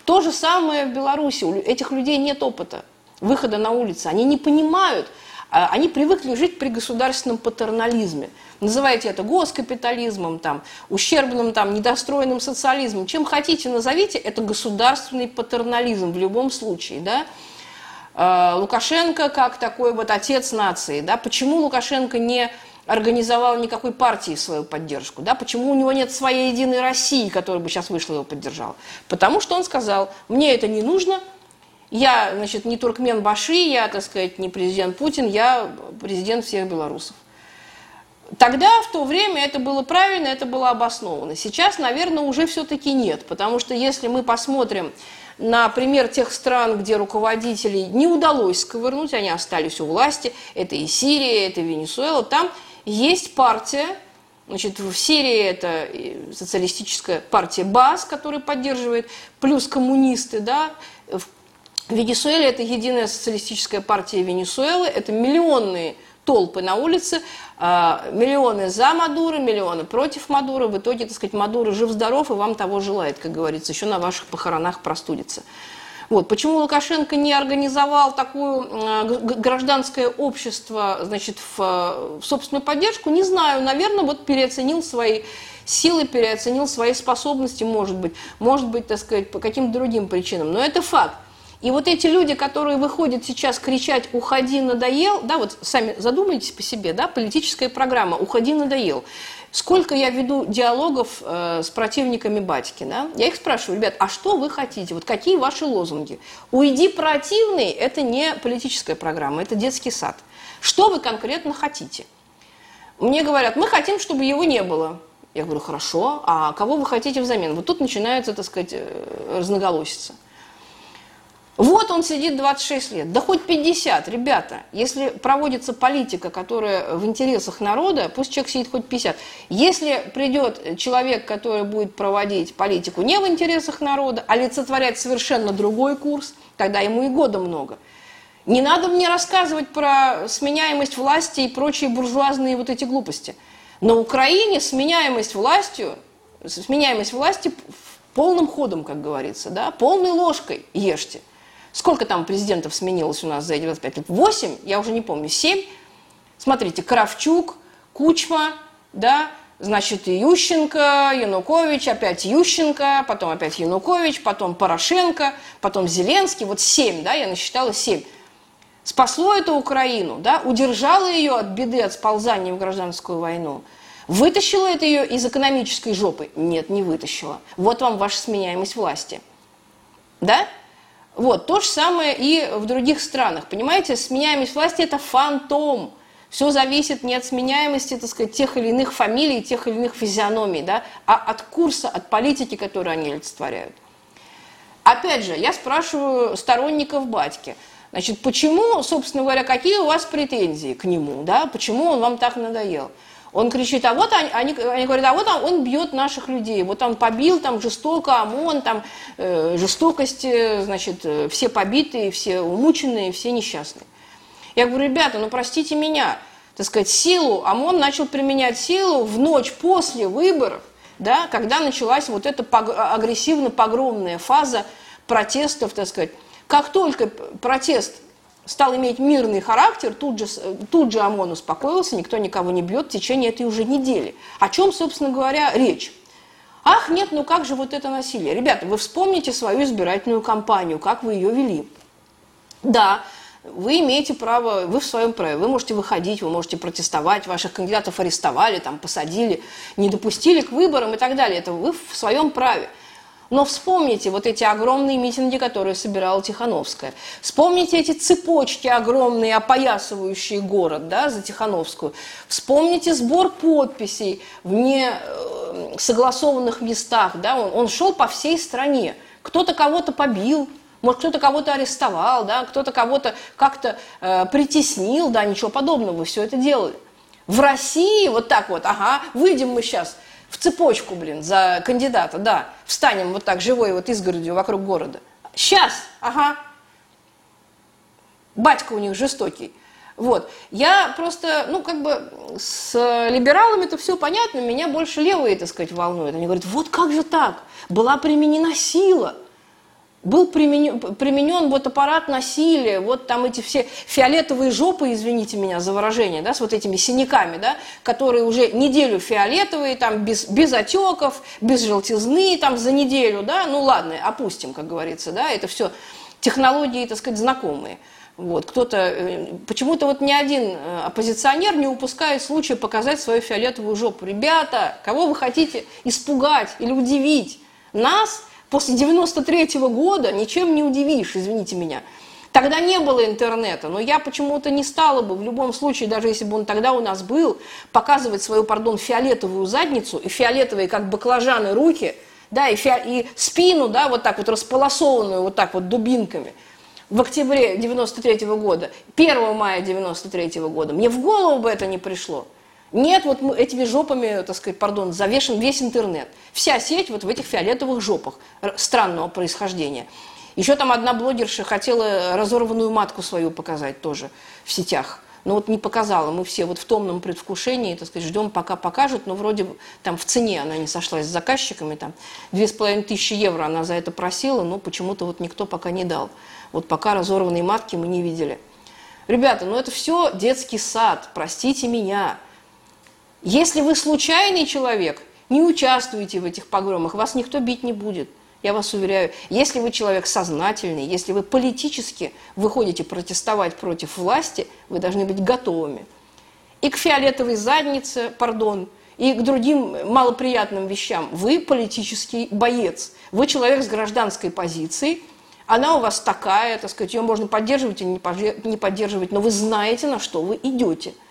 То же самое в Беларуси. У этих людей нет опыта выхода на улицу. Они не понимают, они привыкли жить при государственном патернализме. Называйте это госкапитализмом, там, ущербным, там, недостроенным социализмом. Чем хотите, назовите, это государственный патернализм в любом случае. Да? А, Лукашенко как такой вот отец нации. Да? Почему Лукашенко не организовал никакой партии свою поддержку. Да? Почему у него нет своей единой России, которая бы сейчас вышла и его поддержала? Потому что он сказал, мне это не нужно, я, значит, не туркмен Баши, я, так сказать, не президент Путин, я президент всех белорусов. Тогда, в то время, это было правильно, это было обосновано. Сейчас, наверное, уже все-таки нет, потому что если мы посмотрим на пример тех стран, где руководителей не удалось сковырнуть, они остались у власти, это и Сирия, это и Венесуэла, там есть партия, Значит, в Сирии это социалистическая партия БАС, которая поддерживает, плюс коммунисты, да, в Венесуэле это единая социалистическая партия Венесуэлы, это миллионные толпы на улице, а, миллионы за Мадуры, миллионы против Мадуры. В итоге, так сказать, Мадура жив-здоров и вам того желает, как говорится, еще на ваших похоронах простудится. Вот. Почему Лукашенко не организовал такое гражданское общество значит, в, в собственную поддержку, не знаю. Наверное, вот переоценил свои силы, переоценил свои способности, может быть. Может быть, так сказать, по каким-то другим причинам. Но это факт. И вот эти люди, которые выходят сейчас кричать «Уходи, надоел», да, вот сами задумайтесь по себе, да, политическая программа «Уходи, надоел». Сколько я веду диалогов э, с противниками батьки, да? Я их спрашиваю, ребят, а что вы хотите? Вот какие ваши лозунги? «Уйди, противный» – это не политическая программа, это детский сад. Что вы конкретно хотите? Мне говорят, мы хотим, чтобы его не было. Я говорю, хорошо, а кого вы хотите взамен? Вот тут начинается, так сказать, э, разноголосица. Вот он сидит 26 лет, да хоть 50, ребята, если проводится политика, которая в интересах народа, пусть человек сидит хоть 50. Если придет человек, который будет проводить политику не в интересах народа, а олицетворять совершенно другой курс, тогда ему и года много. Не надо мне рассказывать про сменяемость власти и прочие буржуазные вот эти глупости. На Украине сменяемость властью, сменяемость власти полным ходом, как говорится, да, полной ложкой ешьте. Сколько там президентов сменилось у нас за эти 25 лет? 8? Я уже не помню. 7? Смотрите, Кравчук, Кучма, да, значит, Ющенко, Янукович, опять Ющенко, потом опять Янукович, потом Порошенко, потом Зеленский. Вот 7, да, я насчитала 7. Спасло это Украину, да, удержало ее от беды, от сползания в гражданскую войну. Вытащило это ее из экономической жопы? Нет, не вытащило. Вот вам ваша сменяемость власти. Да? Вот, то же самое и в других странах. Понимаете, сменяемость власти – это фантом. Все зависит не от сменяемости, так сказать, тех или иных фамилий, тех или иных физиономий, да, а от курса, от политики, которую они олицетворяют. Опять же, я спрашиваю сторонников батьки, значит, почему, собственно говоря, какие у вас претензии к нему, да, почему он вам так надоел? Он кричит, а вот они, они, они говорят, а вот он, он бьет наших людей, вот он побил там жестоко ОМОН, там э, жестокости, значит, э, все побитые, все умученные, все несчастные. Я говорю, ребята, ну простите меня, так сказать, силу, ОМОН начал применять силу в ночь после выборов, да, когда началась вот эта агрессивно-погромная фаза протестов, так сказать. Как только протест стал иметь мирный характер, тут же, тут же ОМОН успокоился, никто никого не бьет в течение этой уже недели. О чем, собственно говоря, речь? Ах, нет, ну как же вот это насилие? Ребята, вы вспомните свою избирательную кампанию, как вы ее вели. Да, вы имеете право, вы в своем праве, вы можете выходить, вы можете протестовать, ваших кандидатов арестовали, там, посадили, не допустили к выборам и так далее. Это вы в своем праве. Но вспомните вот эти огромные митинги, которые собирала Тихановская. Вспомните эти цепочки огромные, опоясывающие город да, за Тихановскую. Вспомните сбор подписей в несогласованных э, местах. Да, он, он шел по всей стране. Кто-то кого-то побил, может, кто-то кого-то арестовал, да, кто-то кого-то как-то э, притеснил, да, ничего подобного, вы все это делали. В России вот так вот, ага, выйдем мы сейчас в цепочку, блин, за кандидата, да, встанем вот так живой вот изгородью вокруг города. Сейчас, ага, батька у них жестокий. Вот. Я просто, ну, как бы с либералами это все понятно, меня больше левые, так сказать, волнуют. Они говорят, вот как же так? Была применена сила – был применен, применен вот аппарат насилия, вот там эти все фиолетовые жопы, извините меня за выражение, да, с вот этими синяками, да, которые уже неделю фиолетовые, там, без, без отеков, без желтизны, там, за неделю, да, ну ладно, опустим, как говорится, да, это все технологии, так сказать, знакомые. Вот, кто-то, э, почему-то вот ни один э, оппозиционер не упускает случая показать свою фиолетовую жопу. Ребята, кого вы хотите испугать или удивить? Нас – После 93 -го года ничем не удивишь, извините меня. Тогда не было интернета, но я почему-то не стала бы, в любом случае, даже если бы он тогда у нас был, показывать свою, пардон, фиолетовую задницу и фиолетовые, как баклажаны, руки, да, и, фи... и спину, да, вот так вот располосованную, вот так вот дубинками в октябре 93 -го года, 1 мая 93 -го года. Мне в голову бы это не пришло. Нет, вот мы этими жопами, так сказать, пардон, завешен весь интернет. Вся сеть вот в этих фиолетовых жопах странного происхождения. Еще там одна блогерша хотела разорванную матку свою показать тоже в сетях. Но вот не показала. Мы все вот в томном предвкушении, так сказать, ждем, пока покажут. Но вроде там в цене она не сошлась с заказчиками. Там две с половиной тысячи евро она за это просила, но почему-то вот никто пока не дал. Вот пока разорванные матки мы не видели. Ребята, ну это все детский сад, простите меня. Если вы случайный человек, не участвуйте в этих погромах, вас никто бить не будет. Я вас уверяю, если вы человек сознательный, если вы политически выходите протестовать против власти, вы должны быть готовыми. И к фиолетовой заднице, пардон, и к другим малоприятным вещам. Вы политический боец. Вы человек с гражданской позицией. Она у вас такая, так сказать, ее можно поддерживать или не поддерживать, но вы знаете, на что вы идете –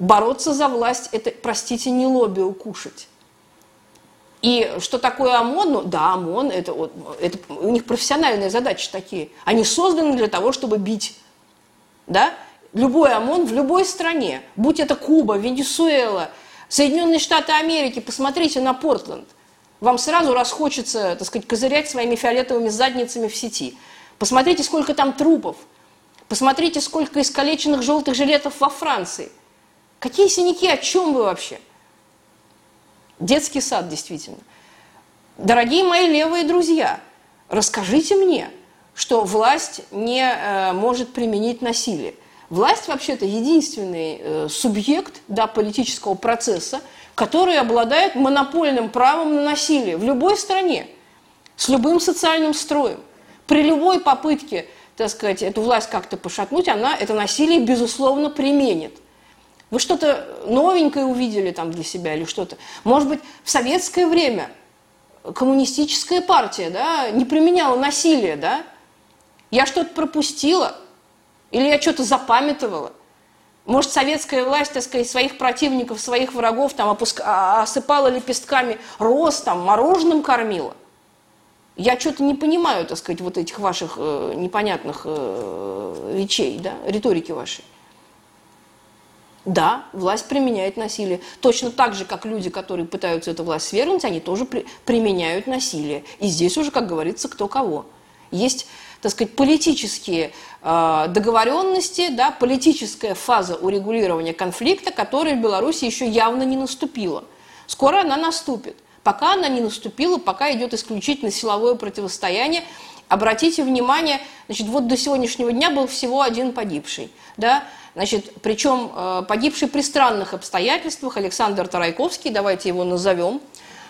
Бороться за власть – это, простите, не лобби укушать. И что такое ОМОН? Ну, да, ОМОН это, это у них профессиональные задачи такие. Они созданы для того, чтобы бить. Да? Любой ОМОН в любой стране, будь это Куба, Венесуэла, Соединенные Штаты Америки, посмотрите на Портленд. Вам сразу расхочется, так сказать, козырять своими фиолетовыми задницами в сети. Посмотрите, сколько там трупов. Посмотрите, сколько искалеченных желтых жилетов во Франции. Какие синяки? О чем вы вообще? Детский сад, действительно. Дорогие мои левые друзья, расскажите мне, что власть не э, может применить насилие. Власть вообще-то единственный э, субъект да, политического процесса, который обладает монопольным правом на насилие в любой стране, с любым социальным строем. При любой попытке, так сказать, эту власть как-то пошатнуть, она это насилие, безусловно, применит. Вы что-то новенькое увидели там для себя или что-то? Может быть, в советское время коммунистическая партия да, не применяла насилие, да? Я что-то пропустила? Или я что-то запамятовала? Может, советская власть, так сказать, своих противников, своих врагов там опуск... А, осыпала лепестками роз, там, мороженым кормила? Я что-то не понимаю, так сказать, вот этих ваших э, непонятных э, речей, да, риторики вашей. Да, власть применяет насилие. Точно так же, как люди, которые пытаются эту власть свергнуть, они тоже при, применяют насилие. И здесь уже, как говорится, кто кого. Есть, так сказать, политические э, договоренности, да, политическая фаза урегулирования конфликта, которая в Беларуси еще явно не наступила. Скоро она наступит. Пока она не наступила, пока идет исключительно силовое противостояние. Обратите внимание, значит, вот до сегодняшнего дня был всего один погибший. Да? Значит, причем э, погибший при странных обстоятельствах Александр Тарайковский, давайте его назовем.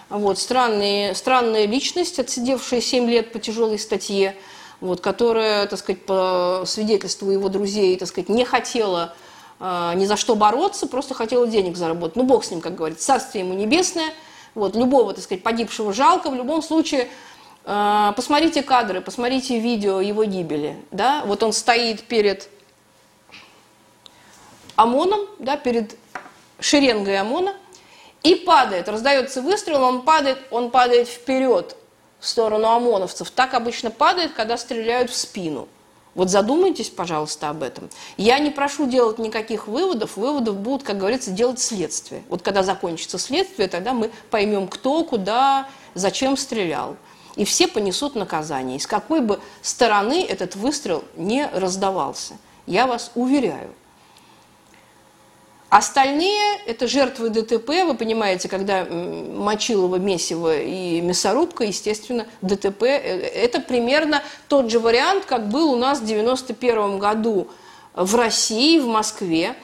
Вот, странная, странная личность, отсидевшая 7 лет по тяжелой статье, вот, которая, так сказать, по свидетельству его друзей, так сказать, не хотела э, ни за что бороться, просто хотела денег заработать. Ну, бог с ним, как говорится, царствие ему небесное. Вот, любого, так сказать, погибшего жалко. В любом случае, э, посмотрите кадры, посмотрите видео его гибели. Да? Вот он стоит перед ОМОНом, да, перед шеренгой ОМОНа, и падает, раздается выстрел, он падает, он падает вперед в сторону ОМОНовцев. Так обычно падает, когда стреляют в спину. Вот задумайтесь, пожалуйста, об этом. Я не прошу делать никаких выводов, выводов будут, как говорится, делать следствие. Вот когда закончится следствие, тогда мы поймем, кто, куда, зачем стрелял. И все понесут наказание. И с какой бы стороны этот выстрел не раздавался. Я вас уверяю. Остальные – это жертвы ДТП, вы понимаете, когда Мочилова, Месиво и мясорубка, естественно, ДТП – это примерно тот же вариант, как был у нас в 91 году в России, в Москве,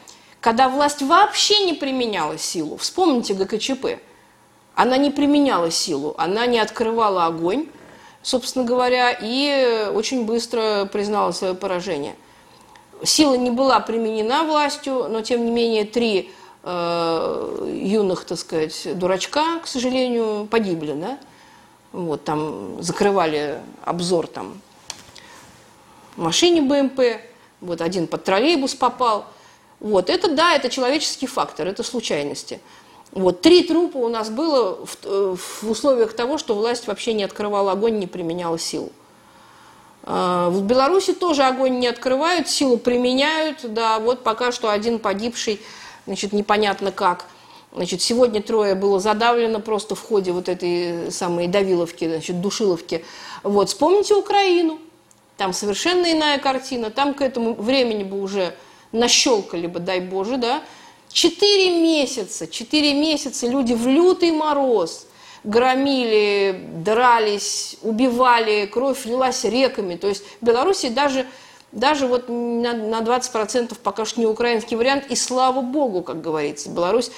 когда власть вообще не применяла силу. Вспомните ГКЧП. Она не применяла силу, она не открывала огонь, собственно говоря, и очень быстро признала свое поражение – Сила не была применена властью, но тем не менее три э, юных, так сказать, дурачка, к сожалению, погибли, да? Вот, там закрывали обзор там машине БМП, вот один под троллейбус попал. Вот, это да, это человеческий фактор, это случайности. Вот, три трупа у нас было в, э, в условиях того, что власть вообще не открывала огонь, не применяла силу. А, в Беларуси тоже огонь не открывают, силу применяют, да, вот пока что один погибший, значит, непонятно как. Значит, сегодня трое было задавлено просто в ходе вот этой самой давиловки, значит, душиловки. Вот, вспомните Украину, там совершенно иная картина, там к этому времени бы уже нащелкали бы, дай Боже, да. Четыре месяца, четыре месяца люди в лютый мороз – громили, дрались, убивали, кровь лилась реками. То есть в Беларуси даже, даже вот на, на 20% пока что не украинский вариант, и слава богу, как говорится, Беларусь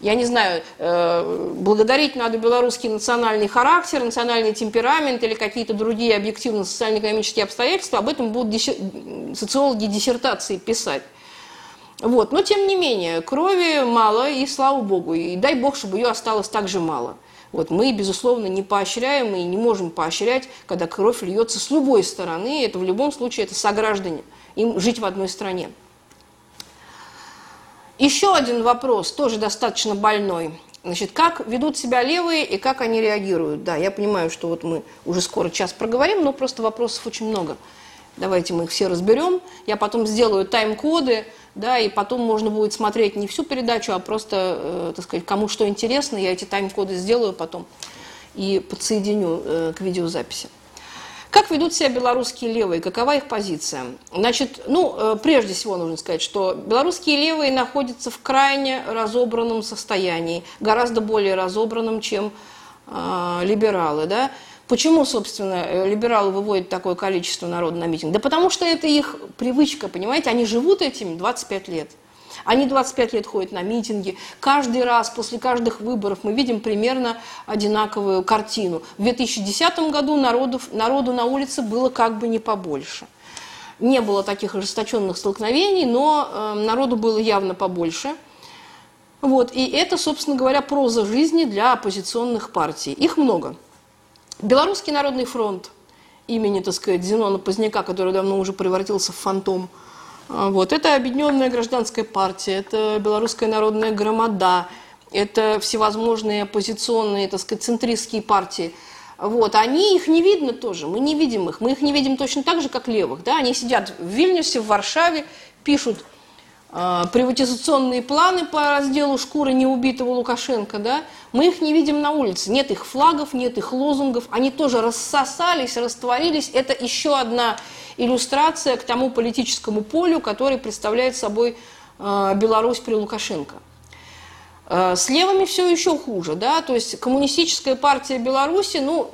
я не знаю, э, благодарить надо белорусский национальный характер, национальный темперамент или какие-то другие объективно социально-экономические обстоятельства, об этом будут социологи диссертации писать. Вот. Но тем не менее, крови мало, и слава богу, и дай бог, чтобы ее осталось так же мало. Вот мы, безусловно, не поощряем и не можем поощрять, когда кровь льется с любой стороны. Это в любом случае это сограждане. Им жить в одной стране. Еще один вопрос, тоже достаточно больной. Значит, как ведут себя левые и как они реагируют? Да, я понимаю, что вот мы уже скоро час проговорим, но просто вопросов очень много. Давайте мы их все разберем. Я потом сделаю тайм-коды, да, и потом можно будет смотреть не всю передачу, а просто, э, так сказать, кому что интересно, я эти тайм-коды сделаю потом и подсоединю э, к видеозаписи. Как ведут себя белорусские левые? Какова их позиция? Значит, ну, э, прежде всего нужно сказать, что белорусские левые находятся в крайне разобранном состоянии, гораздо более разобранном, чем э, либералы, да. Почему, собственно, э, либералы выводят такое количество народа на митинг? Да потому что это их привычка, понимаете? Они живут этим 25 лет. Они 25 лет ходят на митинги. Каждый раз после каждых выборов мы видим примерно одинаковую картину. В 2010 году народов, народу на улице было как бы не побольше. Не было таких ожесточенных столкновений, но э, народу было явно побольше. Вот, и это, собственно говоря, проза жизни для оппозиционных партий. Их много. Белорусский народный фронт имени, так сказать, Зенона Поздняка, который давно уже превратился в фантом. А, вот. Это Объединенная гражданская партия, это Белорусская народная громада, это всевозможные оппозиционные, так сказать, центристские партии. вот, они, их не видно тоже, мы не видим их. Мы их не видим точно так же, как левых. Да? Они сидят в Вильнюсе, в Варшаве, пишут приватизационные планы по разделу шкуры неубитого Лукашенко. Да? Мы их не видим на улице. Нет их флагов, нет их лозунгов. Они тоже рассосались, растворились. Это еще одна иллюстрация к тому политическому полю, который представляет собой э, Беларусь при Лукашенко. Э, с левыми все еще хуже, да, то есть коммунистическая партия Беларуси, ну,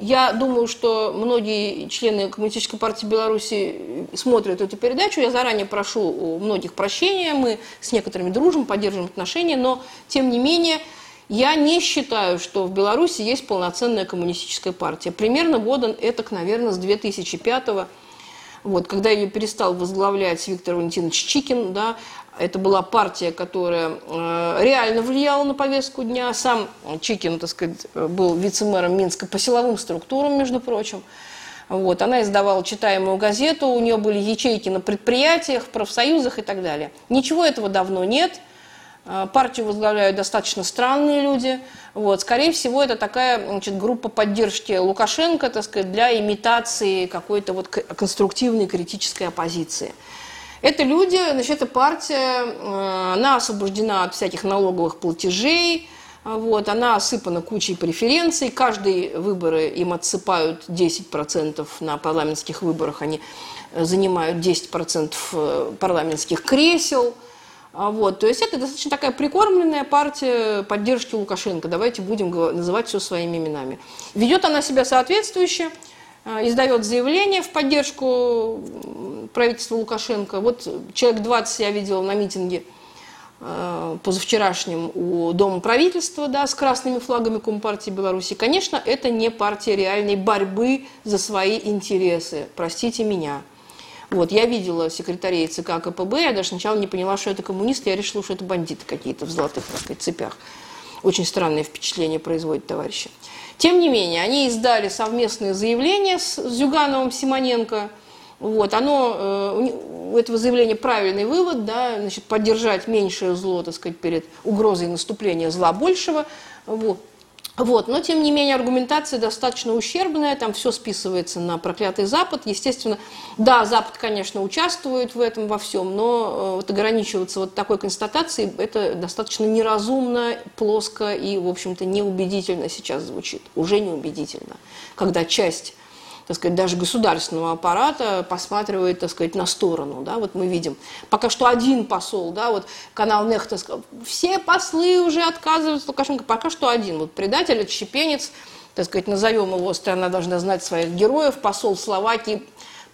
я думаю, что многие члены Коммунистической партии Беларуси смотрят эту передачу. Я заранее прошу у многих прощения. Мы с некоторыми дружим, поддерживаем отношения, но тем не менее я не считаю, что в Беларуси есть полноценная коммунистическая партия. Примерно года это, наверное, с 2005 года вот, когда ее перестал возглавлять Виктор Валентинович Чикин, да, это была партия, которая э, реально влияла на повестку дня. Сам Чикин, так сказать, был вице-мэром Минска по силовым структурам, между прочим. Вот, она издавала читаемую газету, у нее были ячейки на предприятиях, профсоюзах и так далее. Ничего этого давно нет. Э, партию возглавляют достаточно странные люди. Вот, скорее всего, это такая значит, группа поддержки Лукашенко, так сказать, для имитации какой-то вот конструктивной критической оппозиции. Это люди, значит, эта партия, э, она освобождена от всяких налоговых платежей, вот, она осыпана кучей преференций. Каждые выборы им отсыпают 10% на парламентских выборах. Они занимают 10% э, парламентских кресел – вот, то есть это достаточно такая прикормленная партия поддержки Лукашенко. Давайте будем называть все своими именами. Ведет она себя соответствующе, издает заявление в поддержку правительства Лукашенко. Вот человек 20 я видела на митинге а, позавчерашнем у Дома правительства да, с красными флагами Компартии Беларуси. Конечно, это не партия реальной борьбы за свои интересы. Простите меня. Вот, я видела секретарей ЦК КПБ, я даже сначала не поняла, что это коммунисты, я решила, что это бандиты какие-то в золотых, так сказать, цепях. Очень странное впечатление производит товарищи. Тем не менее, они издали совместное заявление с Зюгановым Симоненко. Вот, оно, э, у этого заявления правильный вывод, да, значит, поддержать меньшее зло, так сказать, перед угрозой наступления зла большего. Вот. Вот. Но, тем не менее, аргументация достаточно ущербная, там все списывается на проклятый Запад. Естественно, да, Запад, конечно, участвует в этом во всем, но э, вот ограничиваться вот такой констатацией, это достаточно неразумно, плоско и, в общем-то, неубедительно сейчас звучит. Уже неубедительно, когда часть так сказать, даже государственного аппарата посматривает, так сказать, на сторону, да, вот мы видим. Пока что один посол, да, вот канал сказал, все послы уже отказываются Лукашенко, пока что один, вот предатель, отщепенец, так сказать, назовем его, страна должна знать своих героев, посол Словакии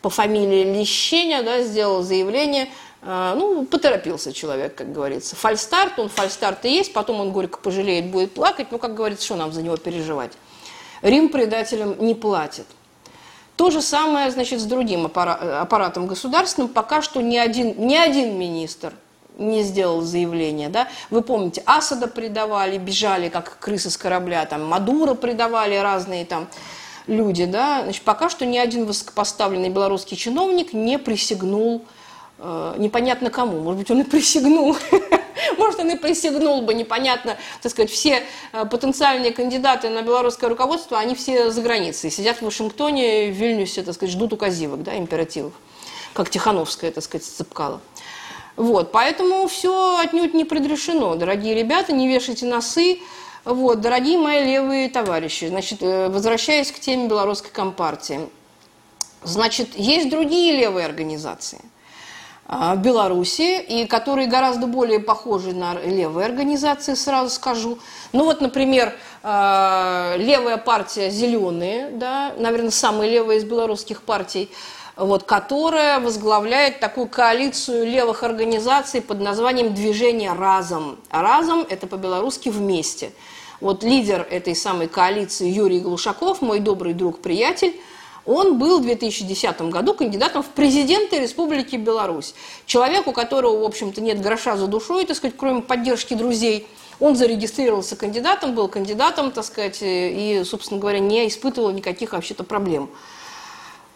по фамилии Лещеня, да, сделал заявление, а, ну, поторопился человек, как говорится. Фальстарт, он фальстарт и есть, потом он горько пожалеет, будет плакать, ну, как говорится, что нам за него переживать. Рим предателям не платит. То же самое, значит, с другим аппаратом государственным. Пока что ни один, ни один министр не сделал заявление, да. Вы помните, Асада предавали, бежали, как крысы с корабля, там, Мадура предавали разные там люди, да. Значит, пока что ни один высокопоставленный белорусский чиновник не присягнул непонятно кому. Может быть, он и присягнул <laughs> Может, он и присягнул бы, непонятно, так сказать, все э, потенциальные кандидаты на белорусское руководство, они все за границей, сидят в Вашингтоне, в Вильнюсе, так сказать, ждут указивок, да, императивов, как Тихановская, так сказать, цепкала. Вот, поэтому все отнюдь не предрешено. Дорогие ребята, не вешайте носы. Вот, дорогие мои левые товарищи, значит, э, возвращаясь к теме белорусской компартии. Значит, есть другие левые организации – в Беларуси, и которые гораздо более похожи на левые организации, сразу скажу. Ну вот, например, а, левая партия «Зеленые», да, наверное, самая левая из белорусских партий, вот, которая возглавляет такую коалицию левых организаций под названием «Движение разом». «Разом» – это по-белорусски «вместе». Вот лидер этой самой коалиции Юрий Глушаков, мой добрый друг-приятель – он был в 2010 году кандидатом в президенты Республики Беларусь. Человек, у которого, в общем-то, нет гроша за душой, так сказать, кроме поддержки друзей. Он зарегистрировался кандидатом, был кандидатом, так сказать, и, собственно говоря, не испытывал никаких вообще-то проблем.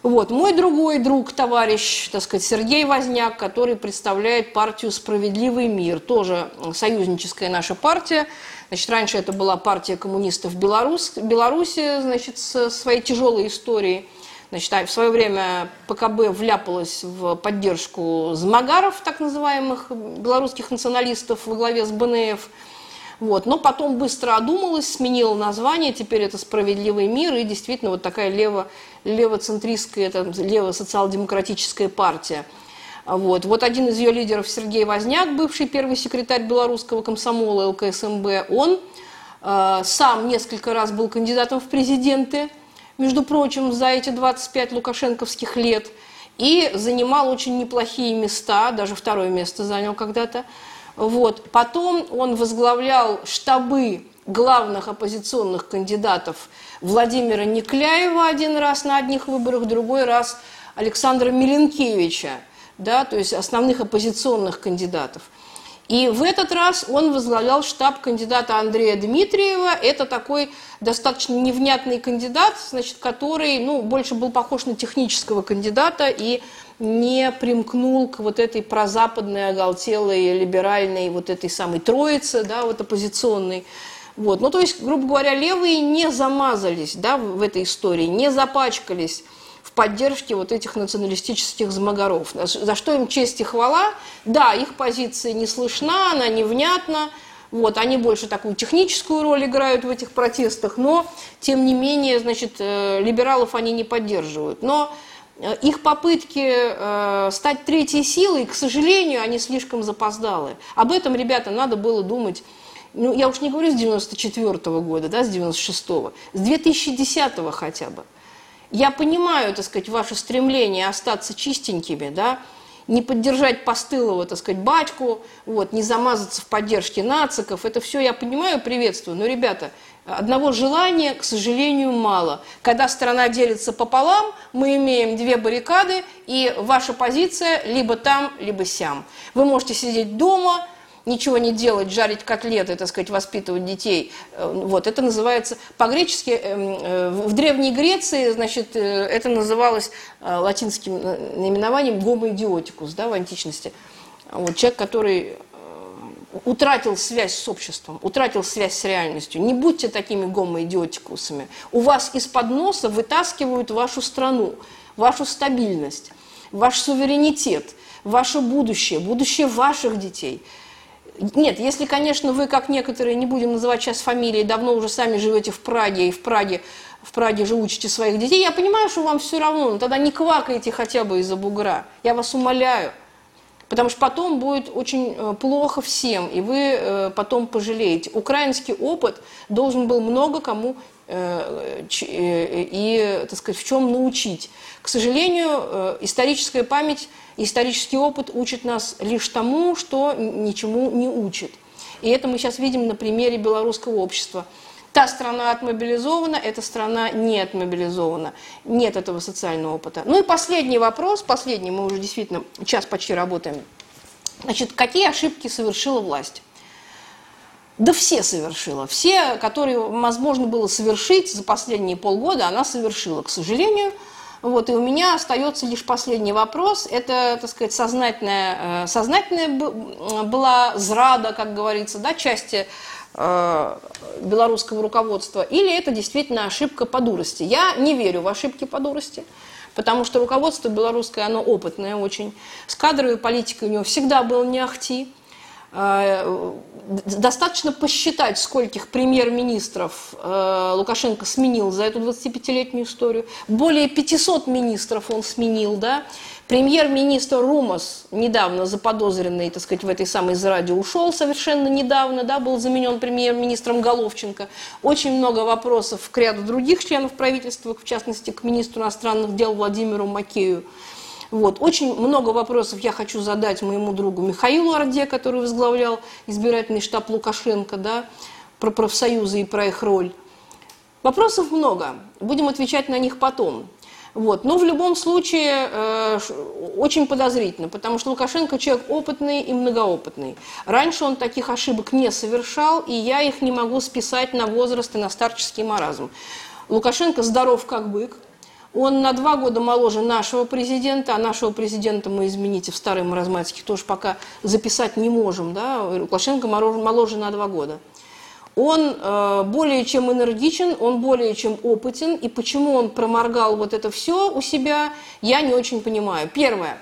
Вот. Мой другой друг, товарищ, так сказать, Сергей Возняк, который представляет партию «Справедливый мир», тоже союзническая наша партия. Значит, раньше это была партия коммунистов Беларусь, Беларуси, значит, со своей тяжелой историей. Значит, а в свое время ПКБ вляпалась в поддержку змагаров, так называемых белорусских националистов во главе с БНФ. Вот. Но потом быстро одумалась, сменила название, теперь это «Справедливый мир», и действительно вот такая лево, левоцентристская, это лево-социал-демократическая партия. Вот. вот один из ее лидеров Сергей Возняк, бывший первый секретарь белорусского комсомола ЛКСМБ, он э, сам несколько раз был кандидатом в президенты, между прочим, за эти 25 лукашенковских лет, и занимал очень неплохие места, даже второе место занял когда-то. Вот. Потом он возглавлял штабы главных оппозиционных кандидатов Владимира Никляева один раз на одних выборах, другой раз Александра Миленкевича, да, то есть основных оппозиционных кандидатов. И в этот раз он возглавлял штаб кандидата Андрея Дмитриева. Это такой достаточно невнятный кандидат, значит, который ну, больше был похож на технического кандидата и не примкнул к вот этой прозападной, оголтелой, либеральной вот этой самой троице, да, вот оппозиционной. Вот. Ну, то есть, грубо говоря, левые не замазались да, в этой истории, не запачкались поддержке вот этих националистических замагаров. За что им честь и хвала. Да, их позиция не слышна, она невнятна, вот, они больше такую техническую роль играют в этих протестах, но, тем не менее, значит, э, либералов они не поддерживают. Но Э, их попытки э, стать третьей силой, к сожалению, они слишком запоздалы. Об этом, ребята, надо было думать ну, я уж не говорю с 94 -го года, да, с 96-го, с 2010 хотя бы. Я понимаю, так сказать, ваше стремление остаться чистенькими, да, не поддержать постылого, так сказать, батьку, вот, не замазаться в поддержке нациков. Это все я понимаю, приветствую. Но, ребята, одного желания, к сожалению, мало. Когда страна делится пополам, мы имеем две баррикады, и ваша позиция либо там, либо сям. Вы можете сидеть дома, ничего не делать, жарить котлеты, так сказать, воспитывать детей. Э, вот, это называется по-гречески, эм, э, в Древней Греции, значит, э, это называлось латинским наименованием гомоидиотикус, да, в античности. Вот, человек, который утратил связь с обществом, утратил связь с реальностью. Не будьте такими гомоидиотикусами. У вас из-под носа вытаскивают вашу страну, вашу стабильность, ваш суверенитет, ваше будущее, будущее ваших детей – нет, если, конечно, вы, как некоторые, не будем называть сейчас фамилии, давно уже сами живете в Праге, и в Праге, в Праге же учите своих детей, я понимаю, что вам все равно, но тогда не квакайте хотя бы из-за бугра. Я вас умоляю. Потому что потом будет очень э, плохо всем, и вы э, потом пожалеете. Украинский опыт должен был много кому э, и, так сказать, в чем научить. К сожалению, историческая память Исторический опыт учит нас лишь тому, что ничему не учит. И это мы сейчас видим на примере белорусского общества. Та страна отмобилизована, эта страна не отмобилизована. Нет этого социального опыта. Ну и последний вопрос, последний, мы уже действительно час почти работаем. Значит, какие ошибки совершила власть? Да все совершила. Все, которые возможно было совершить за последние полгода, она совершила. К сожалению, вот, и у меня остается лишь последний вопрос. Это, так сказать, сознательная, э, сознательная была зрада, как говорится, да, части э, белорусского руководства, или это действительно ошибка по дурости. Я не верю в ошибки по дурости, потому что руководство белорусское, оно опытное очень. С кадровой политикой у него всегда был не ахти. Э, достаточно посчитать, скольких премьер-министров э, Лукашенко сменил за эту 25-летнюю историю. Более 500 министров он сменил, да. Премьер-министр Румас, недавно заподозренный, так сказать, в этой самой зраде, ушел совершенно недавно, да, был заменен премьер-министром Головченко. Очень много вопросов к ряду других членов правительства, в частности, к министру иностранных дел Владимиру Макею. Вот. Очень много вопросов я хочу задать моему другу Михаилу Орде, который возглавлял избирательный штаб Лукашенко, да, про профсоюзы и про их роль. Вопросов много, будем отвечать на них потом. Вот. Но в любом случае э, очень подозрительно, потому что Лукашенко человек опытный и многоопытный. Раньше он таких ошибок не совершал, и я их не могу списать на возраст и на старческий маразм. Лукашенко здоров как бык, Он на два года моложе нашего президента, а нашего президента мы, извините, в старой маразматике тоже пока записать не можем. Да? Лукашенко моложе на два года. Он э, более чем энергичен, он более чем опытен. И почему он проморгал вот это все у себя, я не очень понимаю. Первое.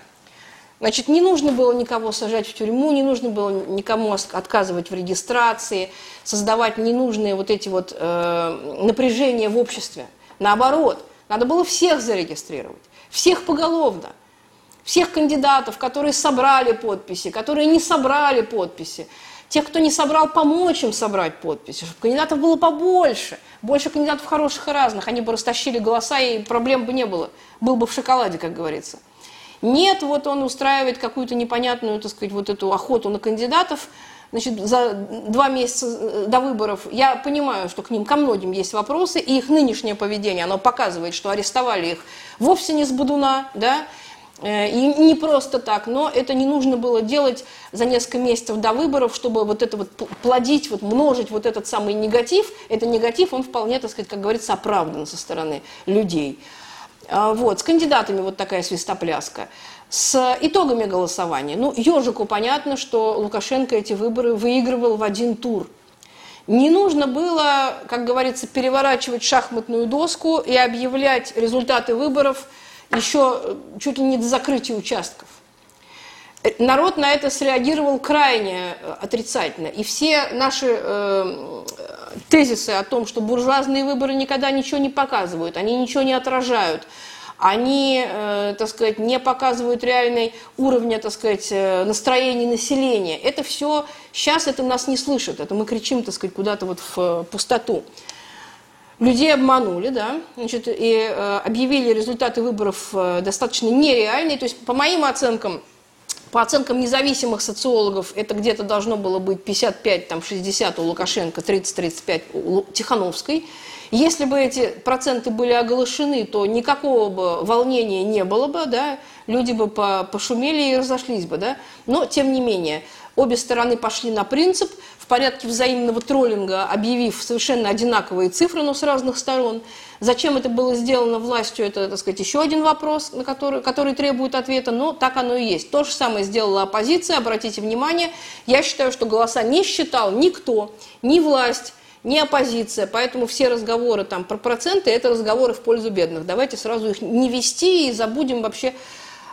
Значит, не нужно было никого сажать в тюрьму, не нужно было никому отказывать в регистрации, создавать ненужные вот эти вот э, напряжения в обществе. Наоборот – надо было всех зарегистрировать, всех поголовно, всех кандидатов, которые собрали подписи, которые не собрали подписи, тех, кто не собрал, помочь им собрать подписи, чтобы кандидатов было побольше, больше кандидатов хороших и разных, они бы растащили голоса, и проблем бы не было, был бы в шоколаде, как говорится. Нет, вот он устраивает какую-то непонятную, так сказать, вот эту охоту на кандидатов, значит, за два месяца э, до выборов, я понимаю, что к ним ко многим есть вопросы, и их нынешнее поведение, оно показывает, что арестовали их вовсе не с Будуна, да, э, и не просто так, но это не нужно было делать за несколько месяцев до выборов, чтобы вот это вот плодить, вот множить вот этот самый негатив. Это негатив, он вполне, так сказать, как говорится, оправдан со стороны людей. А, вот, с кандидатами вот такая свистопляска. С итогами голосования. Ну, ежику понятно, что Лукашенко эти выборы выигрывал в один тур. Не нужно было, как говорится, переворачивать шахматную доску и объявлять результаты выборов еще э, чуть ли не до закрытия участков. Э, народ на это среагировал крайне э, отрицательно. И все наши э, тезисы о том, что буржуазные выборы никогда ничего не показывают, они ничего не отражают, они, э, так сказать, не показывают реальной уровня, так сказать, э, настроения населения. Это все, сейчас это нас не слышит, это мы кричим, так сказать, куда-то вот в э, пустоту. Людей обманули, да, значит, и э, объявили результаты выборов э, достаточно нереальные. То есть, по моим оценкам, по оценкам независимых социологов, это где-то должно было быть 55-60 у Лукашенко, 30-35 у Тихановской. Если бы эти проценты были оглашены, то никакого бы волнения не было бы, да, люди бы пошумели и разошлись бы, да. Но, тем не менее, обе стороны пошли на принцип в порядке взаимного троллинга, объявив совершенно одинаковые цифры, но с разных сторон. Зачем это было сделано властью, это, так сказать, еще один вопрос, на который, который требует ответа, но так оно и есть. То же самое сделала оппозиция, обратите внимание, я считаю, что голоса не считал никто, ни власть, не оппозиция, поэтому все разговоры там про проценты – это разговоры в пользу бедных. Давайте сразу их не вести и забудем вообще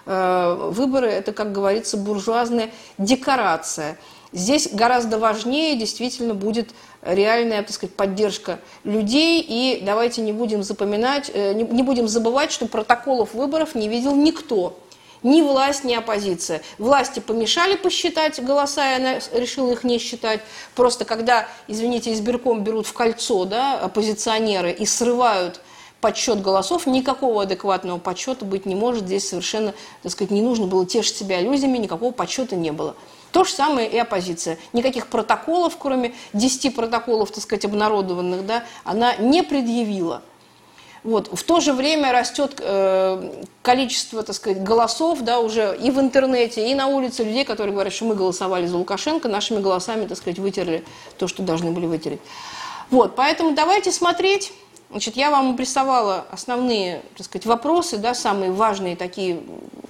э, выборы. Это, как говорится, буржуазная декорация. Здесь гораздо важнее действительно будет реальная, так сказать, поддержка людей. И давайте не будем запоминать, э, не будем забывать, что протоколов выборов не видел никто ни власть, ни оппозиция. Власти помешали посчитать голоса, и она решила их не считать. Просто когда, извините, избирком берут в кольцо да, оппозиционеры и срывают подсчет голосов, никакого адекватного подсчета быть не может. Здесь совершенно, так сказать, не нужно было тешить себя иллюзиями, никакого подсчета не было. То же самое и оппозиция. Никаких протоколов, кроме 10 протоколов, так сказать, обнародованных, да, она не предъявила. Вот. В то же время растет э, количество, так сказать, голосов, да, уже и в интернете, и на улице людей, которые говорят, что мы голосовали за Лукашенко, нашими голосами, так сказать, вытерли то, что должны были вытереть. Вот, поэтому давайте смотреть. Значит, я вам обрисовала основные, так сказать, вопросы, да, самые важные, такие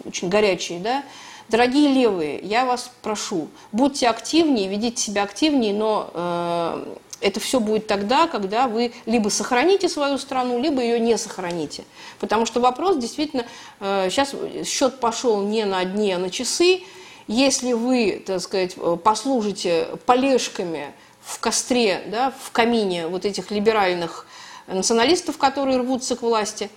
очень горячие, да. Дорогие левые, я вас прошу, будьте активнее, ведите себя активнее, но э, это все будет тогда, когда вы либо сохраните свою страну, либо ее не сохраните. Потому что вопрос действительно, сейчас э, счет пошел не на дни, а на часы. Если вы, так сказать, э, послужите полежками в костре, да, в камине вот этих либеральных националистов, которые рвутся к власти,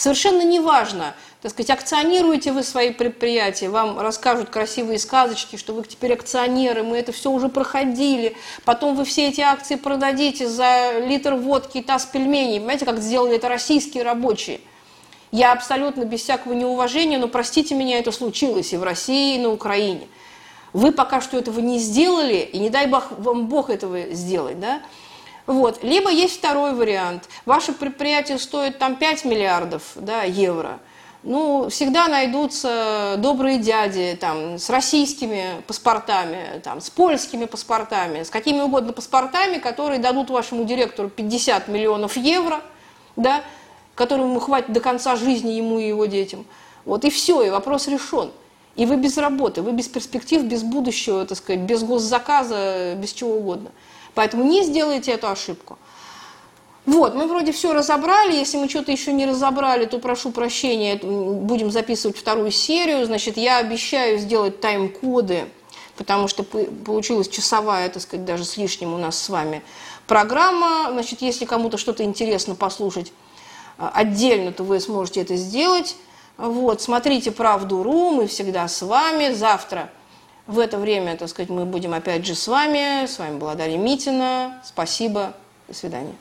совершенно неважно, так сказать, акционируете вы свои предприятия, вам расскажут красивые сказочки, что вы теперь акционеры, мы это все уже проходили, потом вы все эти акции продадите за литр водки и таз пельменей, понимаете, как сделали это российские рабочие. Я абсолютно без всякого неуважения, но простите меня, это случилось и в России, и на Украине. Вы пока что этого не сделали, и не дай бог, вам Бог этого сделать, да? Вот. Либо есть второй вариант. Ваше предприятие стоит там 5 миллиардов да, евро – ну, всегда найдутся добрые дяди там, с российскими паспортами, там, с польскими паспортами, с какими угодно паспортами, которые дадут вашему директору 50 миллионов евро, да, которому ему хватит до конца жизни ему и его детям. Вот и все, и вопрос решен. И вы без работы, вы без перспектив, без будущего, так сказать, без госзаказа, без чего угодно. Поэтому не сделайте эту ошибку. Вот, мы вроде все разобрали. Если мы что-то еще не разобрали, то прошу прощения, будем записывать вторую серию. Значит, я обещаю сделать тайм-коды, потому что получилась часовая, так сказать, даже с лишним у нас с вами программа. Значит, если кому-то что-то интересно послушать а, отдельно, то вы сможете это сделать. Вот, смотрите «Правду.ру», мы всегда с вами. Завтра в это время, так сказать, мы будем опять же с вами. С вами была Дарья Митина. Спасибо, до свидания.